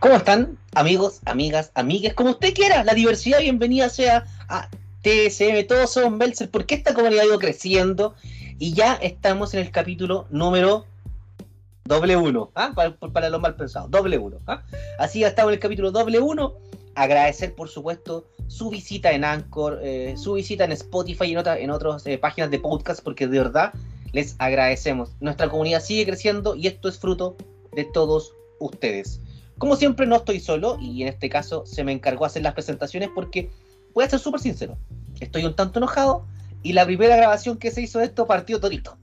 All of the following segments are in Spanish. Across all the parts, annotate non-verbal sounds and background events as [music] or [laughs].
¿Cómo están, amigos, amigas, amigues? Como usted quiera, la diversidad, bienvenida sea a TSM, todos son Belser, porque esta comunidad ha ido creciendo y ya estamos en el capítulo número doble uno, ¿ah? para, los mal pensados, doble uno. ¿ah? Así ya estamos en el capítulo doble uno. Agradecer, por supuesto, su visita en Anchor, eh, su visita en Spotify y en, en otras eh, páginas de podcast, porque de verdad les agradecemos. Nuestra comunidad sigue creciendo y esto es fruto de todos ustedes. Como siempre no estoy solo y en este caso se me encargó hacer las presentaciones porque voy a ser súper sincero, estoy un tanto enojado y la primera grabación que se hizo de esto partió torito.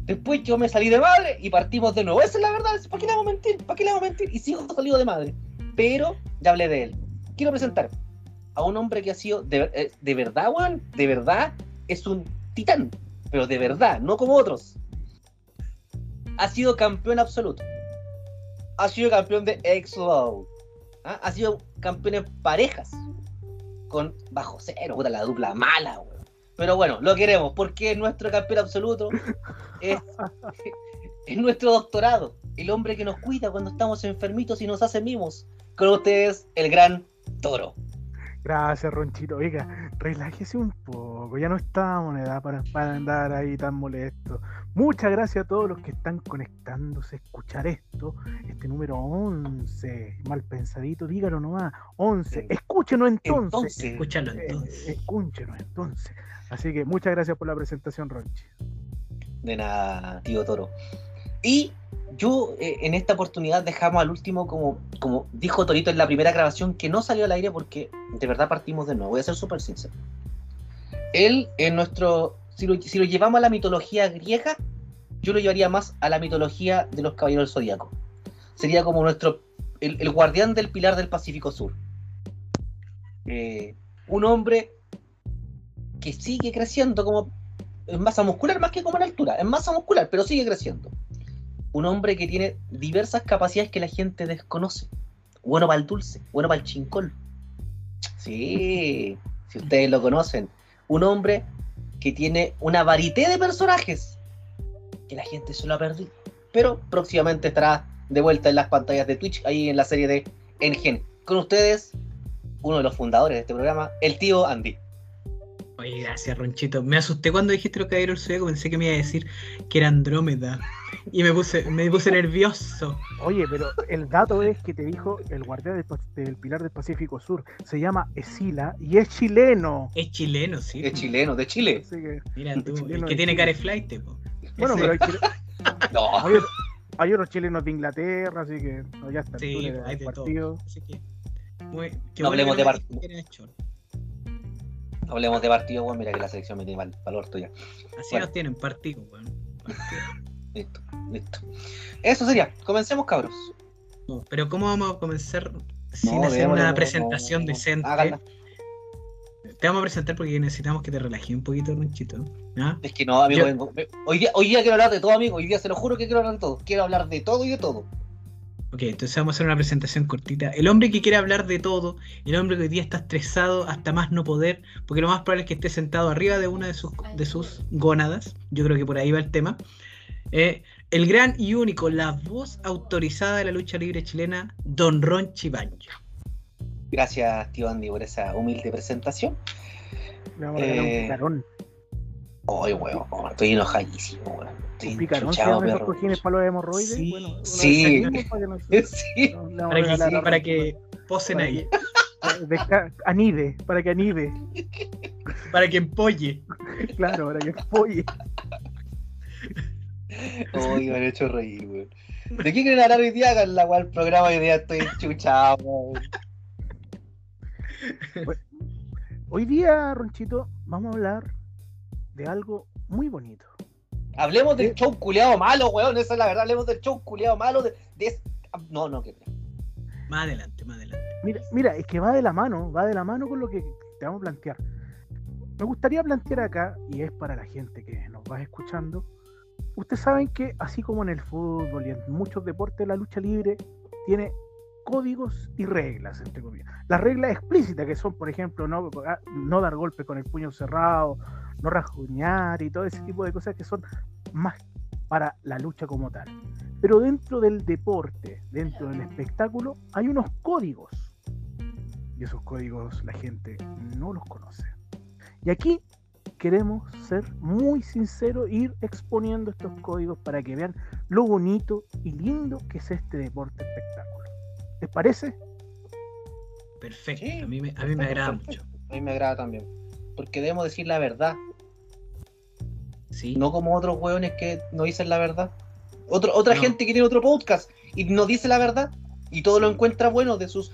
Después yo me salí de madre y partimos de nuevo. Esa es la verdad, ¿para qué le vamos a mentir? ¿Para qué le vamos a mentir? Y sigo salido de madre. Pero ya hablé de él. Quiero presentar a un hombre que ha sido, de, eh, de verdad, Juan, de verdad, es un titán. Pero de verdad, no como otros. Ha sido campeón absoluto ha sido campeón de X-Low. ¿ah? Ha sido campeón en parejas. Con bajo cero, puta, la dupla mala, weón. Pero bueno, lo queremos porque es nuestro campeón absoluto. Es, [laughs] es nuestro doctorado. El hombre que nos cuida cuando estamos enfermitos y nos hace mimos. Con ustedes, el gran toro. Gracias, Ronchito. Oiga, relájese un poco. Ya no estamos en edad para, para andar ahí tan molesto. Muchas gracias a todos los que están conectándose a escuchar esto. Este número 11, mal pensadito, dígalo nomás. 11. Escúchenos entonces. entonces escúchalo eh, entonces. escúchenos entonces. Así que muchas gracias por la presentación, Ronchi. De nada, tío Toro. Y yo eh, en esta oportunidad dejamos al último, como, como dijo Torito en la primera grabación, que no salió al aire porque de verdad partimos de nuevo. Voy a ser súper sincero. Él en nuestro. Si lo, llevamos a la mitología griega, yo lo llevaría más a la mitología de los caballeros del zodiaco. Sería como nuestro. El, guardián del pilar del Pacífico Sur. Eh, un hombre que sigue creciendo como en masa muscular más que como en altura, en masa muscular, pero sigue creciendo un hombre que tiene diversas capacidades que la gente desconoce. Bueno para el dulce, bueno para el chincol. Sí, si ustedes lo conocen. Un hombre que tiene una varité de personajes que la gente se lo ha perdido. Pero próximamente estará de vuelta en las pantallas de Twitch, ahí en la serie de Engen. Con ustedes, uno de los fundadores de este programa, el tío Andy. Oye, gracias, Ronchito. Me asusté cuando dijiste lo que era el zodiaco, pensé que me iba a decir que era Andrómeda. Y me puse, me puse nervioso. Oye, pero el dato es que te dijo el guardián del, Pilar del Pacífico Sur. Se llama Esila y es chileno. Es chileno, sí. Es chileno, de Chile. Mira tú, el que tiene care flight, po. Bueno, pero hay, [laughs] no. hay, otros chilenos de Inglaterra, así que ya está. Sí, hay de partido. Todo. Así que, muy, no hablemos de partido. Hablemos de partido, weón. Mira que la selección me tiene mal el orto ya. Así nos tienen partido, weón. [laughs] Listo, listo. Eso sería. Comencemos, cabros. pero ¿cómo vamos a comenzar sin hacer una presentación decente? Te vamos a presentar porque necesitamos que te relajes un poquito, Ronchito. ¿Ah? Es que no, amigo. hoy, día, hoy día quiero hablar de todo, amigo. Hoy día se lo juro que quiero hablar de todo. Quiero hablar de todo y de todo. Ok, entonces vamos a hacer una presentación cortita. El hombre que quiere hablar de todo, el hombre que hoy día está estresado hasta más no poder, porque lo más probable es que esté sentado arriba de una de sus, de sus gónadas. Yo creo que por ahí va el tema. Eh, el gran y único, la voz autorizada de la lucha libre chilena, Don Ron Chibancho. Gracias, tío Andy, por esa humilde presentación. Me vamos a un eh. Ay, weón, estoy enojadísimo, weón. Un picarón se llama esos cojines para los hemorroides. Sí, bueno, sí. Para que, [laughs] sí. para que, posen ahí. anide, para que anide. [laughs] Para que empolle. Claro, para que empolle. Uy, me han hecho reír, weón. ¿De qué quieren hablar hoy día? Con la cual programa hoy día estoy chuchado, Hoy día, Ronchito, vamos a hablar de algo muy bonito. Hablemos del show culeado malo, weón. Esa es la verdad. Hablemos del show culeado malo. De, No, no, que. Más adelante, más adelante. Mira, mira, es que va de la mano, va de la mano con lo que te vamos a plantear. Me gustaría plantear acá, y es para la gente que nos va escuchando, ustedes saben que así como en el fútbol y en muchos deportes, la lucha libre tiene códigos y reglas, entre comillas. Las reglas explícitas que son, por ejemplo, no, ah, no dar golpes con el puño cerrado, no rajuñar y todo ese tipo de cosas que son más para la lucha como tal. Pero dentro del deporte, dentro del espectáculo, hay unos códigos. Y esos códigos la gente no los conoce. Y aquí queremos ser muy sinceros, ir exponiendo estos códigos para que vean lo bonito y lindo que es este deporte espectáculo. ¿Les parece? Perfecto, a mí, me, a mí me agrada mucho. A mí me agrada también. Porque debemos decir la verdad. No como otros hueones que no dicen la verdad. otra gente que tiene otro podcast y no dice la verdad y todo lo encuentra bueno de sus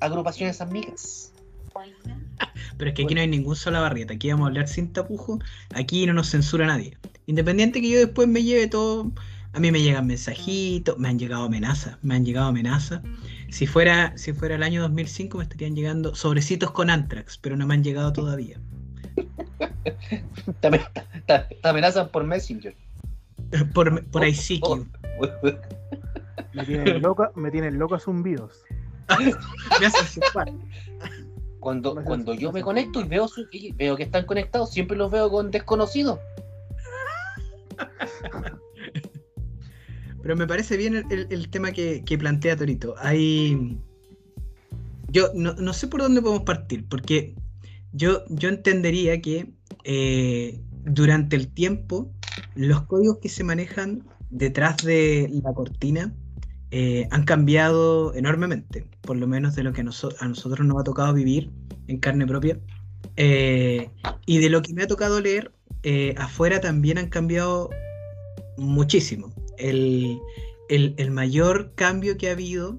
agrupaciones amigas. Pero es que aquí no hay ningún sola barrieta, aquí vamos a hablar sin tapujo, aquí no nos censura nadie. Independiente que yo después me lleve todo, a mí me llegan mensajitos, me han llegado amenazas, me han llegado amenazas. Si fuera, si fuera el año 2005 me estarían llegando sobrecitos con Antrax, pero no me han llegado todavía. Te, amenazan por Messenger. por, por ICQ. me tienen loca, me tienen loca zumbidos. [laughs] Cuando, cuando yo me conecto y veo, veo que están conectados, siempre los veo con desconocidos. Pero me parece bien el, tema que, plantea Torito. Hay. Yo no, sé por dónde podemos partir, porque yo, entendería que eh, durante el tiempo los códigos que se manejan detrás de la cortina eh, han cambiado enormemente, por lo menos de lo que a nosotros nos ha tocado vivir en carne propia. Eh, y de lo que me ha tocado leer, afuera también han cambiado muchísimo. El, mayor cambio que ha habido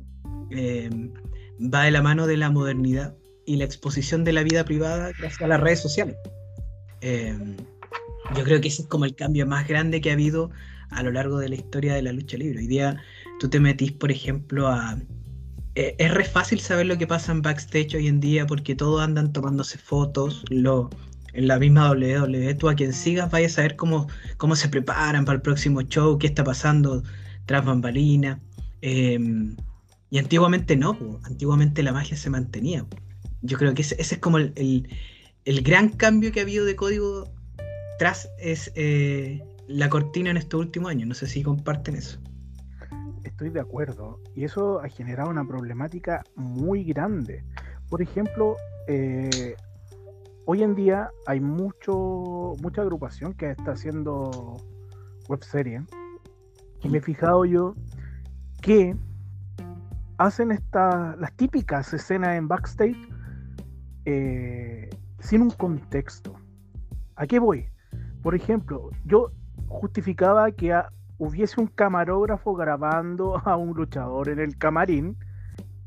va de la mano de la modernidad y la exposición de la vida privada gracias a las redes sociales. yo creo que ese es como el cambio más grande que ha habido a lo largo de la historia de la lucha libre. Hoy día tú te metís, por ejemplo, a... Eh, es re fácil saber lo que pasa en backstage hoy en día porque todos andan tomándose fotos, lo, en la misma WWE, tú a quien sigas vayas a saber cómo, cómo se preparan para el próximo show, qué está pasando tras bambalina. Em, y antiguamente no, antiguamente la magia se mantenía. Yo creo que ese, es como el, gran cambio que ha habido de código tras es, eh, la cortina en estos últimos años. No sé si comparten eso. Estoy de acuerdo. Y eso ha generado una problemática muy grande. Por ejemplo, eh, hoy en día hay mucho, mucha agrupación que está haciendo web serie. Y me he fijado yo que hacen estas las típicas escenas en backstage eh, sin un contexto. ¿A qué voy? Por ejemplo, yo justificaba que hubiese un camarógrafo grabando [laughs] a un luchador en el camarín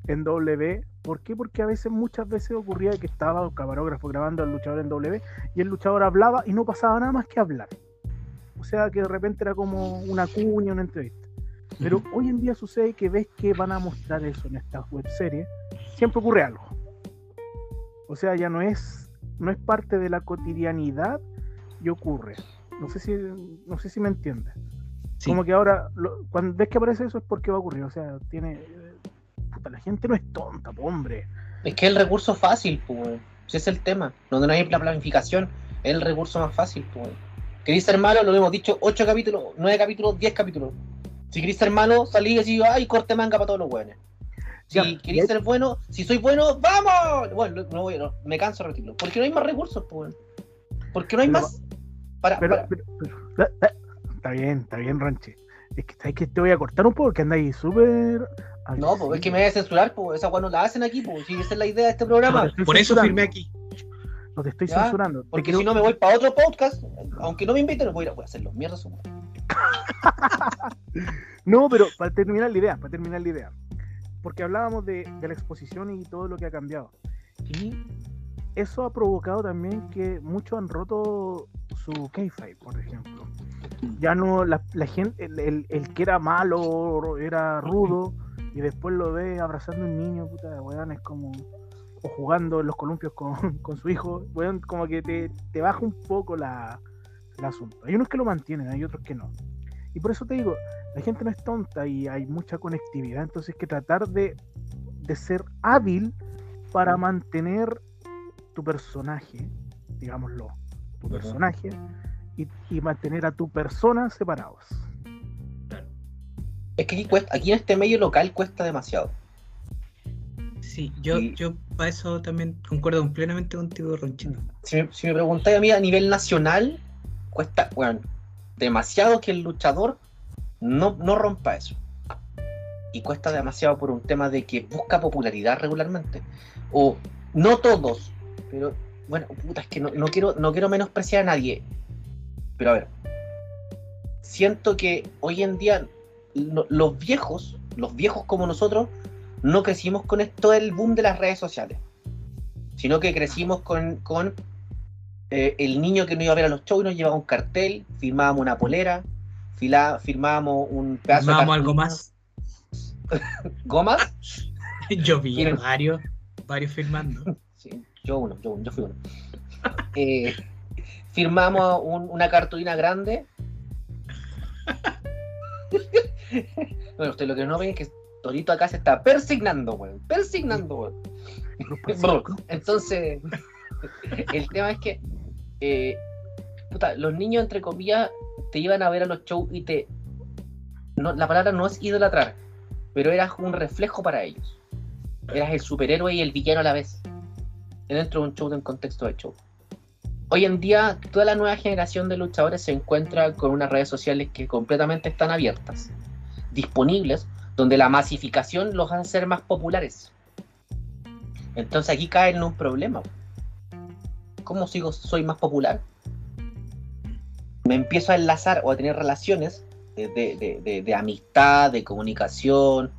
en W. ¿Por qué? Porque a veces, muchas veces ocurría que estaba un camarógrafo grabando al luchador en W y el luchador hablaba y no pasaba nada más que hablar. O sea que de repente era como una cuña, una entrevista. Pero hoy en día sucede que ves que van a mostrar eso en estas web series, siempre ocurre algo. O sea, ya no es, no es parte de la cotidianidad y ocurre. No sé si, no sé si me entiendes. Como que ahora, cuando ves que aparece eso es porque va a ocurrir. O sea, tiene. Puta, la gente no es tonta, hombre. Es que es el recurso fácil, pues. Ese es el tema. Donde no hay la planificación, es el recurso más fácil, pues. ¿Queréis ser malo? Lo hemos dicho, 8 capítulos, 9 capítulos, 10 capítulos. Si queréis ser malo, salí y decís, ay, corte manga para todos los buenos. Si queréis ser bueno, si soy bueno, ¡vamos! Bueno, no voy, no, me canso de retirarlo. Porque no hay más recursos, pues. Porque no hay más pero, está bien, está bien, Ranche. Es que, que te voy a cortar un poco porque andáis súper. No, pues es que me voy a censurar, pues esa no la hacen aquí, pues si esa es la idea de este programa. Por eso firmé aquí. No te estoy censurando. Porque si no me voy para otro podcast, aunque no me inviten, voy a, voy a hacerlo. Mierda su [laughs] No, pero para terminar la idea, para terminar la idea. Porque hablábamos de, de la exposición y todo lo que ha cambiado. Y eso ha provocado también que muchos han roto su kayfabe, por ejemplo. Ya no, la, gente, el, que era malo, era rudo, y después lo ve abrazando a un niño, puta, weón, es como, o jugando en los columpios con, [laughs] su hijo, weón, como que te, te baja un poco la, el asunto. Hay unos que lo mantienen, hay otros que no. Y por eso te digo, la gente no es tonta y hay mucha conectividad, entonces hay que tratar de, de ser hábil para mantener tu personaje, digámoslo, tu personaje y, mantener a tu persona separados. Es que aquí, cuesta, aquí en este medio local cuesta demasiado. Sí, yo, Y- yo para eso también concuerdo plenamente contigo, Ronchito. Si me, si me preguntáis a mí a nivel nacional, cuesta, bueno, demasiado que el luchador no, no rompa eso. Y cuesta demasiado por un tema de que busca popularidad regularmente. O no todos, pero bueno, puta, es que no, no quiero, no quiero menospreciar a nadie. Pero a ver, siento que hoy en día lo- los viejos, los viejos como nosotros, no crecimos con esto del boom de las redes sociales sino que crecimos con eh, el niño que no iba a ver a los shows nos llevaba un cartel, firmábamos una polera, fila- firmábamos un pedazo de Vamos algo más. [laughs] gomas. [laughs] Yo vi varios, varios firmando. [laughs] Sí, yo uno, yo uno, yo fui uno. Eh, firmamos un- una cartulina grande. bueno, usted lo que no ve es que Torito acá se está persignando, weón. Persignando, weón. Entonces, el tema es que eh, los niños, entre comillas, te iban a ver a los shows y te. No, la palabra no es idolatrar, pero eras un reflejo para ellos. Eras el superhéroe y el villano a la vez. Dentro de un show, de un contexto de show. Hoy en día, toda la nueva generación de luchadores se encuentra con unas redes sociales que completamente están abiertas, disponibles, donde la masificación los hace ser más populares. Entonces aquí caen en un problema. ¿Cómo sigo, soy más popular? Me empiezo a enlazar o a tener relaciones de, amistad, de comunicación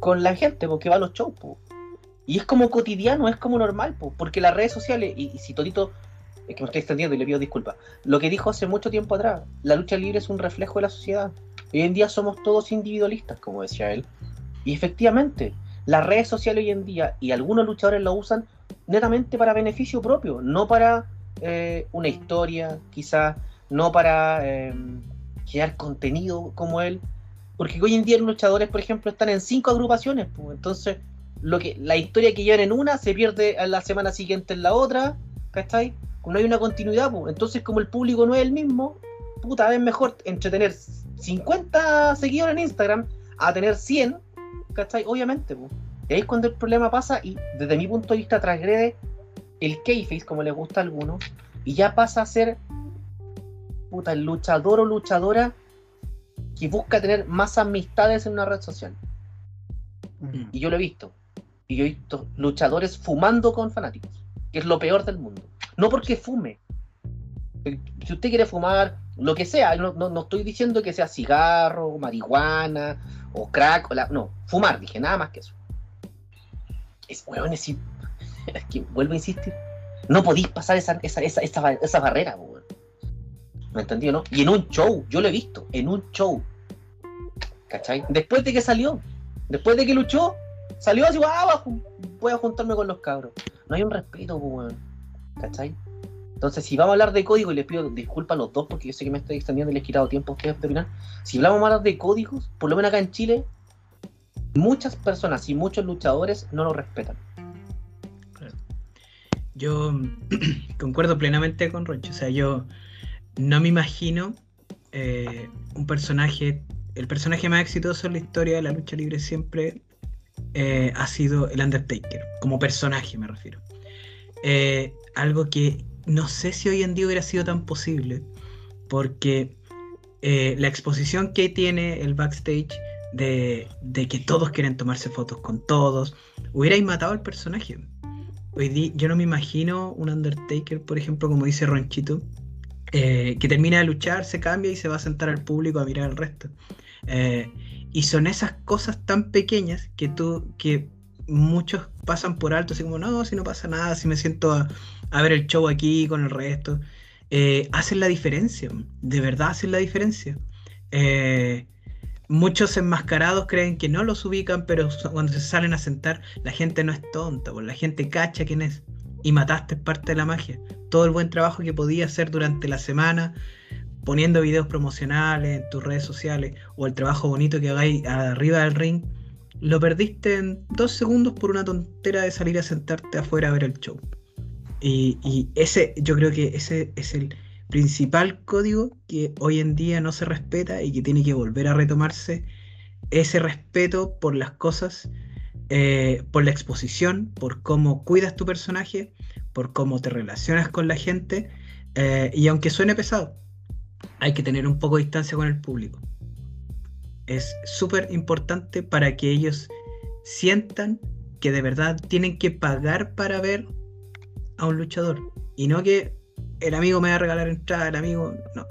con la gente, porque va a los shows. Y es como cotidiano, es como normal, po, porque las redes sociales, y, si Torito, es que me estoy extendiendo y le pido disculpas, lo que dijo hace mucho tiempo atrás, la lucha libre es un reflejo de la sociedad. Hoy en día somos todos individualistas, como decía él. Y efectivamente, las redes sociales hoy en día y algunos luchadores lo usan netamente para beneficio propio, no para eh, una historia, quizás, no para eh, crear contenido como él. Porque hoy en día los luchadores, por ejemplo, están en cinco agrupaciones, pues, entonces lo que la historia que llevan en una se pierde a la semana siguiente en la otra, ¿cachai? No hay una continuidad, pues. entonces como el público no es el mismo, puta, es mejor entretener 50 seguidores en Instagram a tener 100, ¿cachai? Obviamente, pues. Y ahí es cuando el problema pasa y desde mi punto de vista transgrede el kayface, como le gusta a algunos, y ya pasa a ser puta, el luchador o luchadora que busca tener más amistades en una red social. Mm. Y yo lo he visto. Y yo he visto luchadores fumando con fanáticos, que es lo peor del mundo. No porque fume. Si usted quiere fumar, lo que sea, no, no- no estoy diciendo que sea cigarro, marihuana o crack, o la- no, fumar, dije, nada más que eso. [laughs] Es, que vuelvo a insistir, no podéis pasar esa, esa, esa, esa, esa barrera. ¿Me entendió, no? Y en un show, yo lo he visto, en un show. ¿Cachai? Después de que salió, después de que luchó, salió así, ah, voy a juntarme con los cabros. No hay un respeto, pues, weón. ¿Cachai? Entonces, si vamos a hablar de código, y les pido disculpas a los dos porque yo sé que me estoy extendiendo y les he quitado tiempo a ustedes de opinar. Si hablamos más de códigos, por lo menos acá en Chile, muchas personas y muchos luchadores no lo respetan. Yo [clears throat] concuerdo plenamente con Roncho. O sea, yo no me imagino eh, un personaje. El personaje más exitoso en la historia de la lucha libre siempre eh, ha sido el Undertaker. Como personaje, me refiero. Eh, algo que no sé si hoy en día hubiera sido tan posible. Porque la exposición que tiene el backstage de, que todos quieren tomarse fotos con todos, hubierais matado al personaje. Hoy di- yo no me imagino un Undertaker, por ejemplo, como dice Ronchito, eh, que termina de luchar, se cambia y se va a sentar al público a mirar al resto. Eh, y son esas cosas tan pequeñas que tú, que muchos pasan por alto, así como, no, si no pasa nada, si me siento a, a ver el show aquí con el resto. Eh, hacen la diferencia, de verdad hacen la diferencia. Eh, muchos enmascarados creen que no los ubican, pero cuando se salen a sentar, la gente no es tonta, la gente cacha quién es. Y mataste parte de la magia. Todo el buen trabajo que podías hacer durante la semana, poniendo videos promocionales en tus redes sociales, o el trabajo bonito que hagáis arriba del ring, lo perdiste en dos segundos por una tontera de salir a sentarte afuera a ver el show. Y ese, yo creo que ese es el principal código que hoy en día no se respeta y que tiene que volver a retomarse ese respeto por las cosas, eh, por la exposición, por cómo cuidas tu personaje, por cómo te relacionas con la gente. eh, y aunque suene pesado, hay que tener un poco de distancia con el público. Es súper importante para que ellos sientan que de verdad tienen que pagar para ver a un luchador. Y no que el amigo me va a regalar entrada, el amigo. No.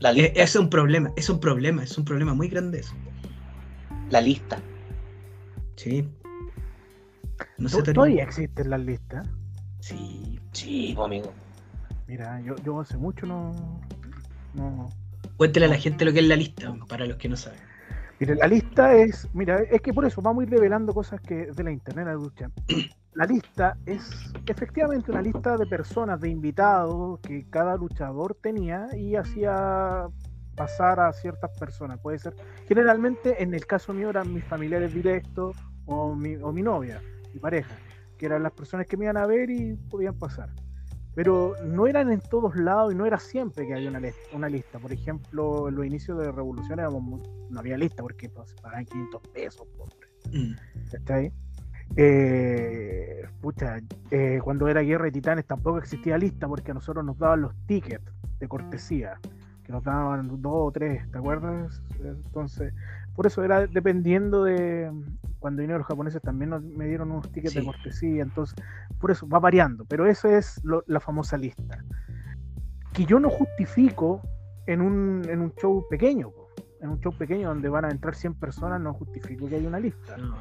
La Es, lista. es un problema, es un problema, es un problema muy grande eso. La lista. Sí. No sé. Todavía existen las listas. Sí. Sí, amigo. Mira, yo, yo hace mucho no, no. Cuéntele a la gente lo que es la lista, para los que no saben. Mira, la lista es. Mira, es que por eso vamos a ir revelando cosas que de la internet la lucha. La lista es efectivamente una lista de personas, de invitados que cada luchador tenía y hacía pasar a ciertas personas. Puede ser, generalmente en el caso mío eran mis familiares directos o mi, o mi novia, mi pareja, que eran las personas que me iban a ver y podían pasar. Pero no eran en todos lados y no era siempre que había una, una lista. Por ejemplo, en los inicios de Revolución éramos no había lista porque pues, pagaban 500 pesos. pobre. Mm. Eh, pucha, eh, cuando era Guerra de Titanes tampoco existía lista porque a nosotros nos daban los tickets de cortesía, que nos daban dos o tres, ¿te acuerdas? Entonces, por eso era dependiendo de cuando vinieron los japoneses también nos, me dieron unos tickets de Sí. cortesía, entonces, por eso va variando, pero eso es lo- la famosa lista. Que yo no justifico en un, en un show pequeño, en un show pequeño donde van a entrar 100 personas, no justifico que haya una lista. No.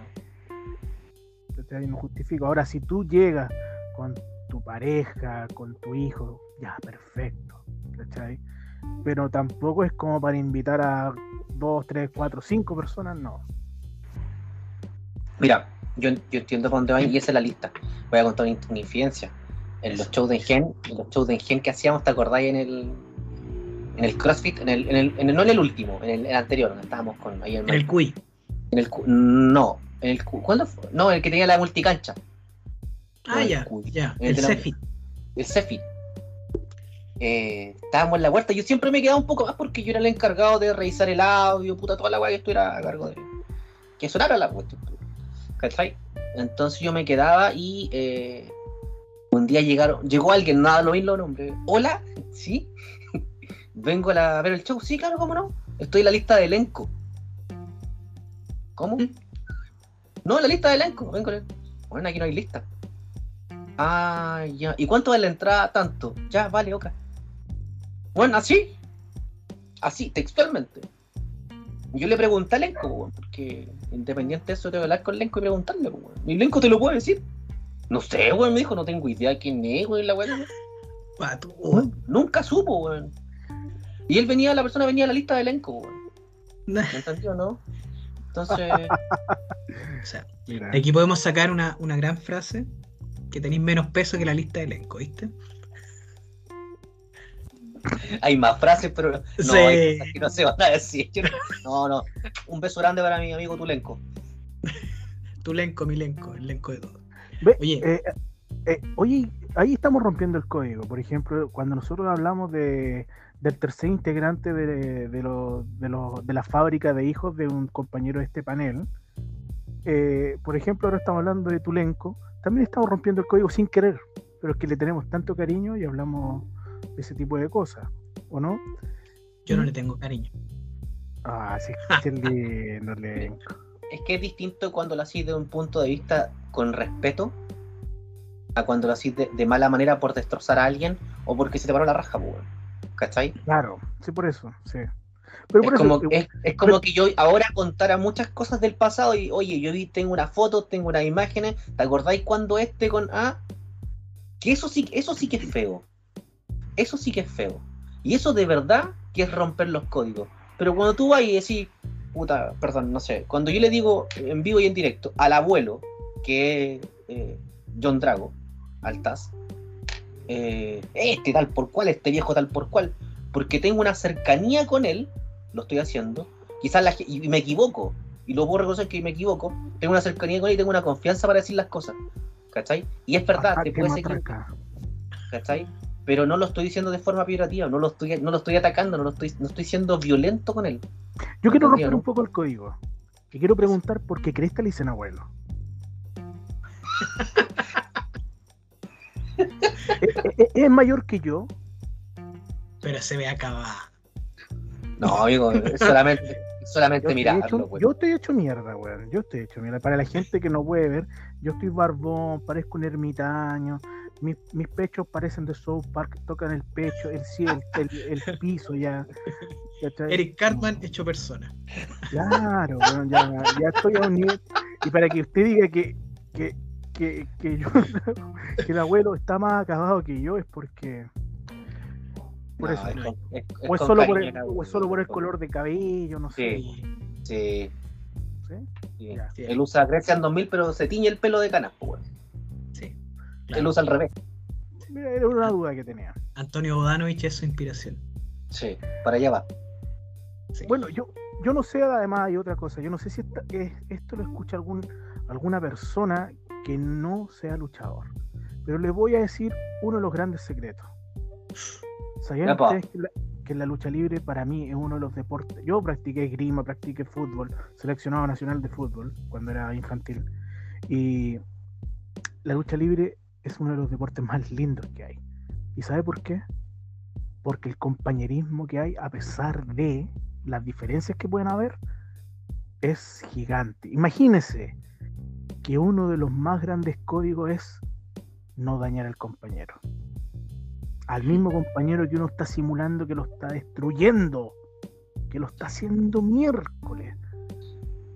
¿Cachai? No justifico. Ahora, si tú llegas con tu pareja, con tu hijo, ya, perfecto. ¿cachai? Pero tampoco es como para invitar a dos, tres, cuatro, cinco personas, no. Mira, yo, yo entiendo por dónde va y esa es la lista. Voy a contar una, una infidencia. En los shows de Engen, en los shows de Engen que hacíamos, ¿te acordáis en el en el CrossFit? En el, en el, en el- no en el último, en el, el anterior, donde estábamos con ahí en En el CUI. en el no, el cu- ¿cuándo fue? No, el que tenía la multicancha, Ah, el ya, ya. El CEFIT. el Cefit. Eh, estábamos en la vuelta, yo siempre me quedaba un poco más porque yo era el encargado de revisar el audio, puta, toda la weá que estuviera a cargo de que sonara la cuestión. ¿Cachai? Entonces yo me quedaba y eh, un día llegaron, llegó alguien, nada lo vi los nombres. Hola, sí, [laughs] vengo a, la- a ver el show, sí, claro, cómo no. Estoy en la lista de elenco. ¿Cómo? No, la lista de elenco, vengo. Bueno, aquí no hay lista. Ah, ya. ¿Y cuánto vale la entrada? Tanto. Ya, vale, ok. Bueno, así. Así, textualmente. Yo le pregunté a Lenco, weón, porque independiente de eso, tengo que hablar con Lenco y preguntarle, weón. Y Lenco te lo puede decir. No sé, weón, me dijo, no tengo idea quién es, weón, la weón. Nunca supo, weón. Y él venía, la persona venía a la lista de elenco, weón. [laughs] ¿Me entendió, no? Entonces, [laughs] O sea, Mira, de aquí podemos sacar una, una gran frase que tenéis menos peso que la lista de elenco, ¿viste? hay más frases, pero no, Sí. hay cosas que no se van a decir. No, no. Un beso grande para mi amigo Tulenco. [laughs] Tu lenco, mi lenco, el lenco de todo. ve, Oye. eh, eh, oye, ahí estamos rompiendo el código. Por ejemplo, cuando nosotros hablamos de, del tercer integrante de, de, lo- de, lo- de la fábrica de hijos de un compañero de este panel, eh, por ejemplo, ahora estamos hablando de Tulenco, también estamos rompiendo el código sin querer, pero es que le tenemos tanto cariño y hablamos de ese tipo de cosas, ¿o no? Yo no le tengo cariño. Ah, sí, [laughs] qué lindo, Lenco. Es que es distinto cuando lo hacís de un punto de vista con respeto a cuando lo hacís de, de mala manera por destrozar a alguien o porque se te paró la raja, pues. ¿Cachai? Claro, sí, por eso, sí. Pero Es por eso, como, eh, es, es como que yo ahora contara muchas cosas del pasado y, oye, yo vi, tengo una foto, tengo unas imágenes, ¿te acordáis cuando este con A? Que eso sí, eso sí que es feo. Eso sí que es feo. Y eso de verdad que es romper los códigos. Pero cuando tú vas y decís, puta, perdón, no sé, cuando yo le digo en vivo y en directo al abuelo, que es eh, John Drago, Altaz, eh, este tal por cual, este viejo tal por cual, porque tengo una cercanía con él, lo estoy haciendo, quizás la, y me equivoco, y lo puedo reconocer que me equivoco, tengo una cercanía con él y tengo una confianza para decir las cosas, ¿cachai? Y es verdad, te puedes matraca. ¿cachai? Pero no lo estoy diciendo de forma peyorativa, no lo estoy, no lo estoy atacando, no lo estoy, no estoy siendo violento con él. Yo quiero romper un poco el código. Y quiero preguntar por qué Cresta le dicen abuelo. [laughs] ¿Es, es- es mayor que yo? Pero se ve acabada. No, amigo, solamente, solamente Yo estoy, hecho, yo estoy hecho mierda, weón. Yo estoy hecho mierda. Para la gente que no puede ver, yo estoy barbón, parezco un ermitaño. Mis, mis pechos parecen de South Park, tocan el pecho, el cielo, el, el piso ya. ¿cachai? Eric Cartman hecho persona. Claro, weón, ya, ya estoy a un nivel. Y para que usted diga que, que, que, que yo, [laughs] que el abuelo está más acabado que yo, es porque. Por No, eso. es con- es- es O es, solo por el, o es solo por el color de cabello, no sé. Sí. Sí. ¿sí? sí. Ya. Sí. Él usa Grecian 2000, pero se tiñe el pelo de canas, pues. Sí. Él usa al revés. Mira, era una duda que tenía. Antonio Bodanovich es su inspiración. Sí, para allá va. Sí. Bueno, yo, yo no sé, además hay otra cosa. Yo no sé si esta- es- esto lo escucha algún, alguna persona que no sea luchador. Pero les voy a decir uno de los grandes secretos. ¿Sabían ustedes que la, que la lucha libre para mí es uno de los deportes? Yo practiqué esgrima, practiqué fútbol, seleccionado nacional de fútbol cuando era infantil. Y la lucha libre es uno de los deportes más lindos que hay. ¿Y sabe por qué? Porque el compañerismo que hay, a pesar de las diferencias que pueden haber, es gigante. Imagínese que uno de los más grandes códigos es no dañar al compañero. Al mismo compañero que uno está simulando que lo está destruyendo, que lo está haciendo miércoles,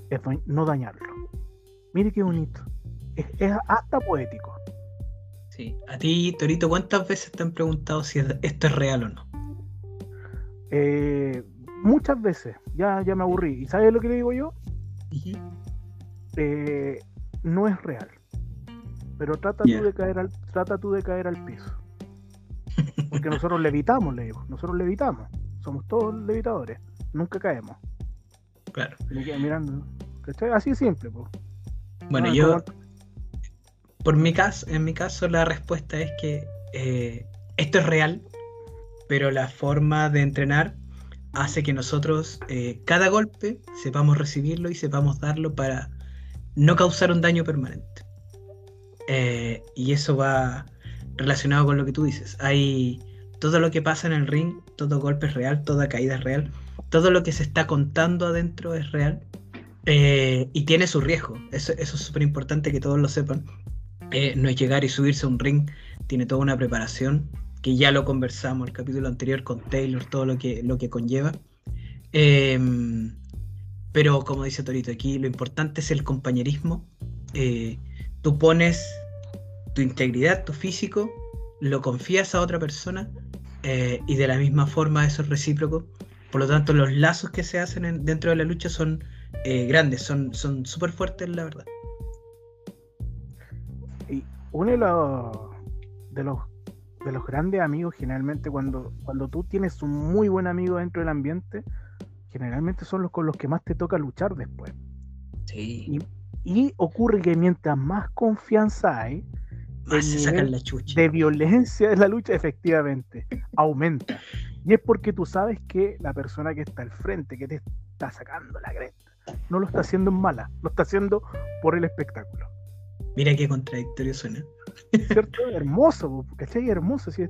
es no dañarlo. Mire qué bonito. Es, es hasta poético. Sí. A ti, Torito, ¿cuántas veces te han preguntado si es- esto es real o no? Eh, muchas veces, ya, ya me aburrí. ¿Y sabes lo que le digo yo? Eh, no es real. Pero trata tú de caer al, trata tú de caer al piso. Porque [laughs] nosotros levitamos, le digo. Nosotros levitamos. Somos todos levitadores. Nunca caemos. Claro. Mirando. ¿Cachai? Así simple, pues. Bueno, No, yo, como- por mi caso, en mi caso, la respuesta es que eh, esto es real, pero la forma de entrenar hace que nosotros eh, cada golpe sepamos recibirlo y sepamos darlo para no causar un daño permanente. Eh, y eso va relacionado con lo que tú dices. Hay todo lo que pasa en el ring, todo golpe es real, toda caída es real, todo lo que se está contando adentro es real. eh, y tiene su riesgo. Eso, eso es súper importante que todos lo sepan. Eh, no es llegar y subirse a un ring, tiene toda una preparación, que ya lo conversamos el capítulo anterior con Taylor, todo lo que, lo que conlleva. Em, pero como dice Torito aquí, lo importante es el compañerismo. Eh, tú pones tu integridad, tu físico, lo confías a otra persona eh, y de la misma forma eso es recíproco. Por lo tanto, los lazos que se hacen en- dentro de la lucha son eh, grandes, son son súper fuertes, la verdad. Y uno de los, de los de los grandes amigos, generalmente cuando, cuando tú tienes un muy buen amigo dentro del ambiente, generalmente son los con los que más te toca luchar después. Sí. Y ocurre que mientras más confianza hay, Más se sacan la chucha. de violencia de la lucha efectivamente aumenta. Y es porque tú sabes que la persona que está al frente, que te está sacando la cresta, no lo está haciendo en mala, lo está haciendo por el espectáculo. Mira qué contradictorio suena. ¿Cierto? [laughs] Hermoso, ¿cachai? Hermoso, sí, es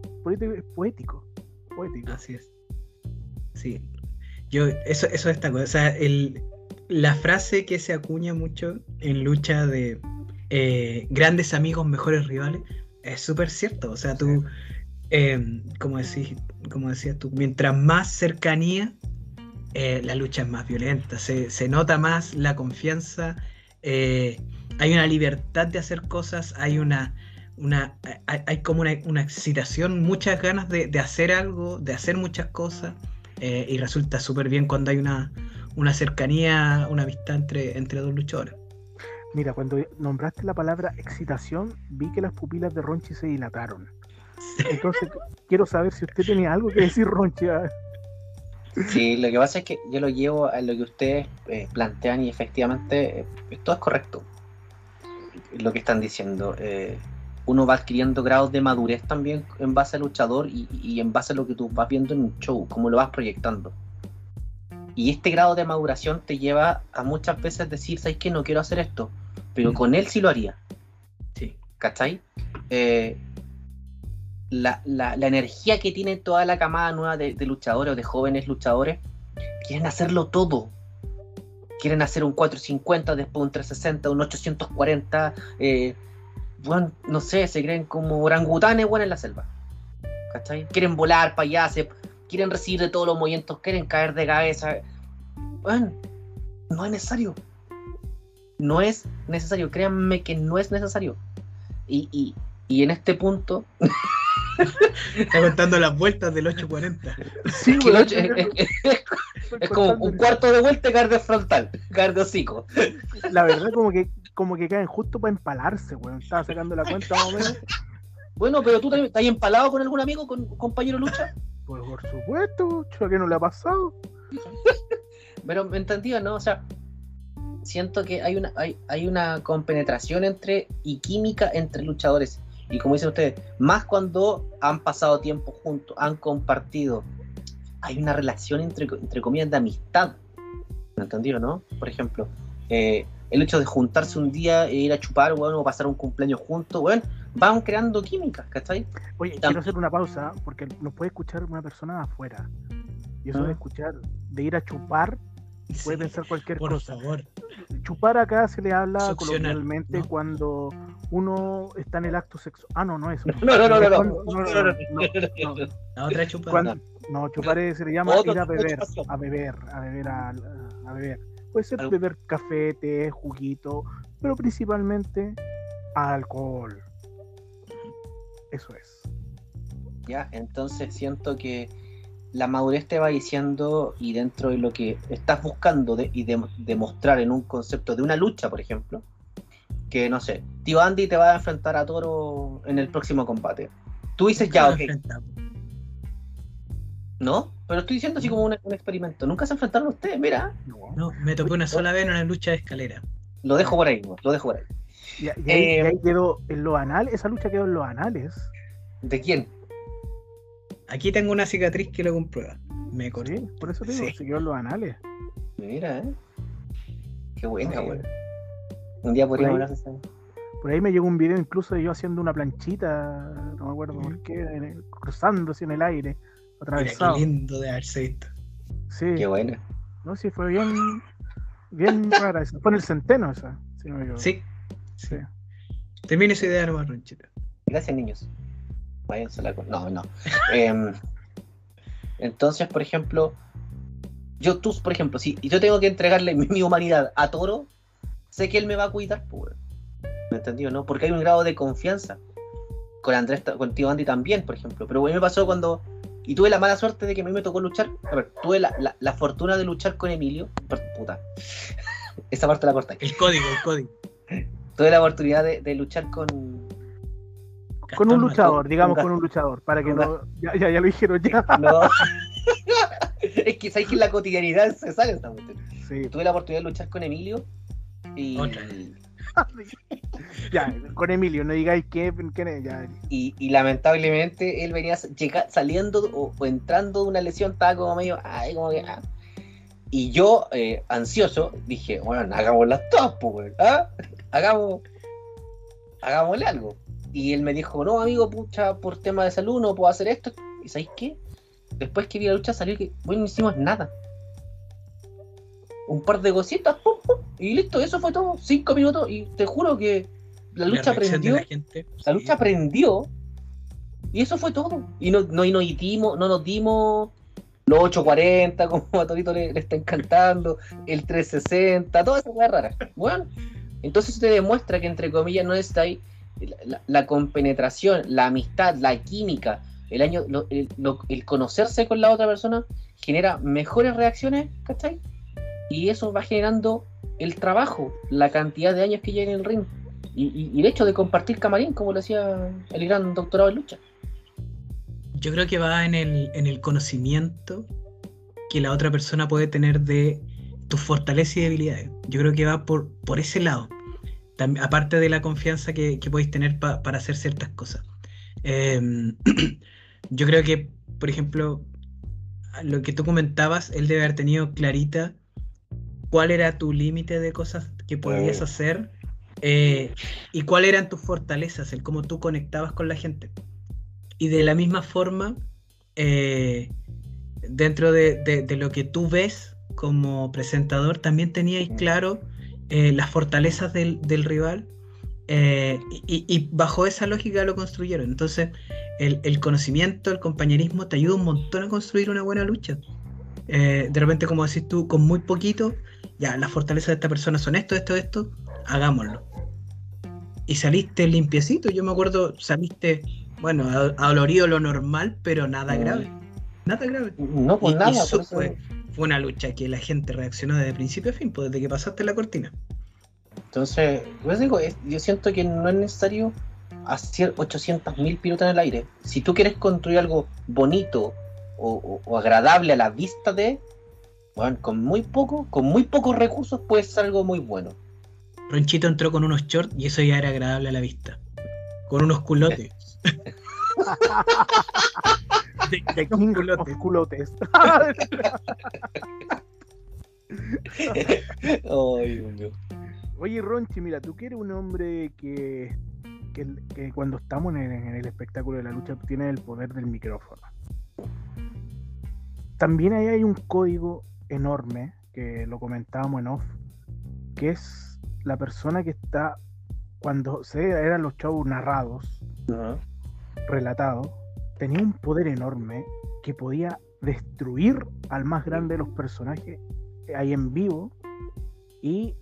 poético. Poético. Así es. Sí. Yo, eso, eso destaco. O sea, el, la frase que se acuña mucho en lucha de eh, grandes amigos, mejores rivales, es súper cierto. O sea, tú, eh, como, decís, como decías tú, mientras más cercanía, eh, la lucha es más violenta. Se, se nota más la confianza. eh, hay una libertad de hacer cosas, hay una, una hay, hay como una, una excitación, muchas ganas de, de hacer algo, de hacer muchas cosas, eh, y resulta súper bien cuando hay una, una cercanía, una amistad entre, entre dos luchadores. Mira, cuando nombraste la palabra excitación, vi que las pupilas de Ronchi se dilataron. Entonces, quiero saber si usted tenía algo que decir, Ronchi. Sí, lo que pasa es que yo lo llevo a lo que ustedes eh, plantean y efectivamente eh, todo es correcto. Lo que están diciendo. eh, uno va adquiriendo grados de madurez también en base al luchador y, y en base a lo que tú vas viendo en un show, cómo lo vas proyectando. Y este grado de maduración te lleva a muchas veces decir, ¿sabes qué? No quiero hacer esto. Pero con él sí lo haría. Sí. ¿Cachai? Eh, la, la- la energía que tiene toda la camada nueva de, de luchadores o de jóvenes luchadores, quieren hacerlo todo. Quieren hacer un 450, después un 360, un 840. Eh, bueno, no sé, se creen como orangutanes bueno, en la selva. ¿Cachai? Quieren volar para allá, quieren recibir de todos los movimientos, quieren caer de cabeza. Bueno, no es necesario. No es necesario, créanme que no es necesario. Y, y, y en este punto, [laughs] Está contando las vueltas del 840. Sí, es, que el weón, ocho- es- es- es- es como un cuarto de vuelta y caer de frontal, caer de hocico. La verdad, como que, como que caen justo para empalarse, weón. Estaba sacando la cuenta más o menos. Bueno, pero tú también estás empalado con algún amigo, con un compañero lucha. Pues por supuesto, chulo, que no le ha pasado. Pero me entendía, ¿no? O sea, siento que hay una, hay, hay una compenetración entre y química entre luchadores. Y como dicen ustedes, más cuando han pasado tiempo juntos, han compartido. Hay una relación entre, entre comillas de amistad. ¿Me entendió, no? Por ejemplo, eh, el hecho de juntarse un día e ir a chupar, bueno, o pasar un cumpleaños juntos, bueno, van creando químicas, ¿cachai? Oye, quiero hacer una pausa porque nos puede escuchar una persona de afuera. Y eso Ah. de escuchar, de ir a chupar, puede Sí, pensar cualquier por cosa. favor. Chupar acá se le habla Succionar, ¿no? cuando uno está en el acto sexual. Ah, no, no es. [laughs] No, no, no, no, no. No, no, no, no, no. La otra chupada. No, chupar es- se le llama ir a beber, a beber, a beber, a, a beber. Puede ser beber café, té, juguito, pero principalmente alcohol. Eso es. ¿ya? Entonces siento que la madurez te va diciendo y dentro de lo que estás buscando de- y de- demostrar en un concepto de una lucha, por ejemplo, que no sé, tío Andy te va a enfrentar a Toro en el próximo combate. Tú dices ya, ok. ¿no? Pero estoy diciendo así como un, un experimento. Nunca se enfrentaron ustedes, mira, No. Me tocó una sola vez en una lucha de escalera. lo dejo por ahí, ¿no? lo dejo por ahí. Y, y ahí, Eh, y ahí quedó en los anales, esa lucha quedó en los anales. ¿De quién? Aquí tengo una cicatriz que lo comprueba. Me corté. Sí, por eso te digo, Sí. se quedó en los anales. Mira, ¿eh? Qué buena, güey. Un día podríamos ahí- hablar de eso. Por ahí me llegó un video incluso de yo haciendo una planchita, no me acuerdo por qué, en el- cruzándose en el aire, Mira, atravesado. qué lindo de haberse visto. Sí, Qué buena. no, sí, fue bien, bien [laughs] rara esa. Fue en el centeno esa, si no me equivoco. Sí, Sí. termine esa idea nomás, Ronchita. Gracias, niños. Váyanse a la... No, no. [laughs] Em, entonces, por ejemplo, yo, tú, por ejemplo, si yo tengo que entregarle mi, mi humanidad a Toro, sé que él me va a cuidar, pues. ¿Me entendió, no? Porque hay un grado de confianza. Con Andrés, con tío Andy también, por ejemplo. Pero a mí me pasó cuando. Y tuve la mala suerte de que a mí me tocó luchar. A ver, tuve la, la- la fortuna de luchar con Emilio. Puta. [laughs] Esa parte la corta. El código, el código. Tuve la oportunidad de, de luchar con. Con un luchador, digamos con un luchador, para que no. Ya, ya, ya lo dijeron ya. [laughs] No. [laughs] es que sabes que en la cotidianidad se sale esta cuestión. Sí, Tuve la oportunidad de luchar con Emilio y, Otra. [laughs] ya, con Emilio, no digáis quién, quién es, ya. y, y lamentablemente él venía llega- saliendo o, o entrando de una lesión, estaba como medio, ay, como que, ah. Y yo, eh, ansioso, dije, bueno, hagámoslas todas, pues, ¿ah? [laughs] Hagamos, hagámosle algo. Y él me dijo, no, amigo, pucha, por tema de salud no puedo hacer esto. ¿Y sabéis qué? Después que vi la lucha salió que, bueno, no hicimos nada. Un par de cositas, pum, pum, y listo, eso fue todo. Cinco minutos, y te juro que la lucha la gente. La sí. lucha aprendió y eso fue todo. Y no, no, y no, dimos, no nos dimos los 840 [laughs] como a Torito le, le está encantando, el 360, todas esas cosas raras. Bueno, entonces te demuestra que entre comillas no está ahí la, la- la compenetración, la amistad, la química, el año, lo- el, lo- el conocerse con la otra persona genera mejores reacciones, ¿cachai? Y eso va generando el trabajo, la cantidad de años que lleva en el ring. Y, y- el hecho de compartir camarín, como lo decía el gran doctorado en lucha. Yo creo que va en el, en el conocimiento que la otra persona puede tener de tus fortalezas y debilidades. Yo creo que va por, por ese lado. Tam- aparte de la confianza que, que podéis tener pa- para hacer ciertas cosas. Em, [clears throat] yo creo que, por ejemplo, lo que tú comentabas, él debe haber tenido clarita cuál era tu límite de cosas que podías hacer eh, y cuáles eran tus fortalezas, el cómo tú conectabas con la gente. Y de la misma forma, eh, dentro de, lo que tú ves como presentador, también teníais claro eh, las fortalezas del, rival y, bajo esa lógica lo construyeron. Entonces, el, conocimiento, el compañerismo te ayuda un montón a construir una buena lucha. de repente, como decís tú, con muy poquito, ya, las fortalezas de esta persona son esto, esto, esto, hagámoslo y saliste limpiecito. Yo me acuerdo, saliste, bueno, adolorido lo normal, pero nada mm. grave. Nada grave. No, pues nada. fue, fue, una lucha que la gente reaccionó desde principio a fin, pues desde que pasaste la cortina. Entonces, pues digo, yo siento que no es necesario hacer 800.000 pilotos en el aire. Si tú quieres construir algo bonito o, o, agradable a la vista de, bueno, con muy poco, con muy pocos recursos puede ser algo muy bueno. Ronchito entró con unos shorts y eso ya era agradable a la vista. Con unos culotes. [laughs] de, culotes. culotes. Oye, Ronchi, mira, tú que eres un hombre que, que, cuando estamos en el, espectáculo de la lucha tiene el poder del micrófono. También ahí hay un código enorme, que lo comentábamos en off, que es la persona que está, cuando se eran los shows narrados, relatados, tenía un poder enorme que podía destruir al más grande de los personajes ahí en vivo. Y,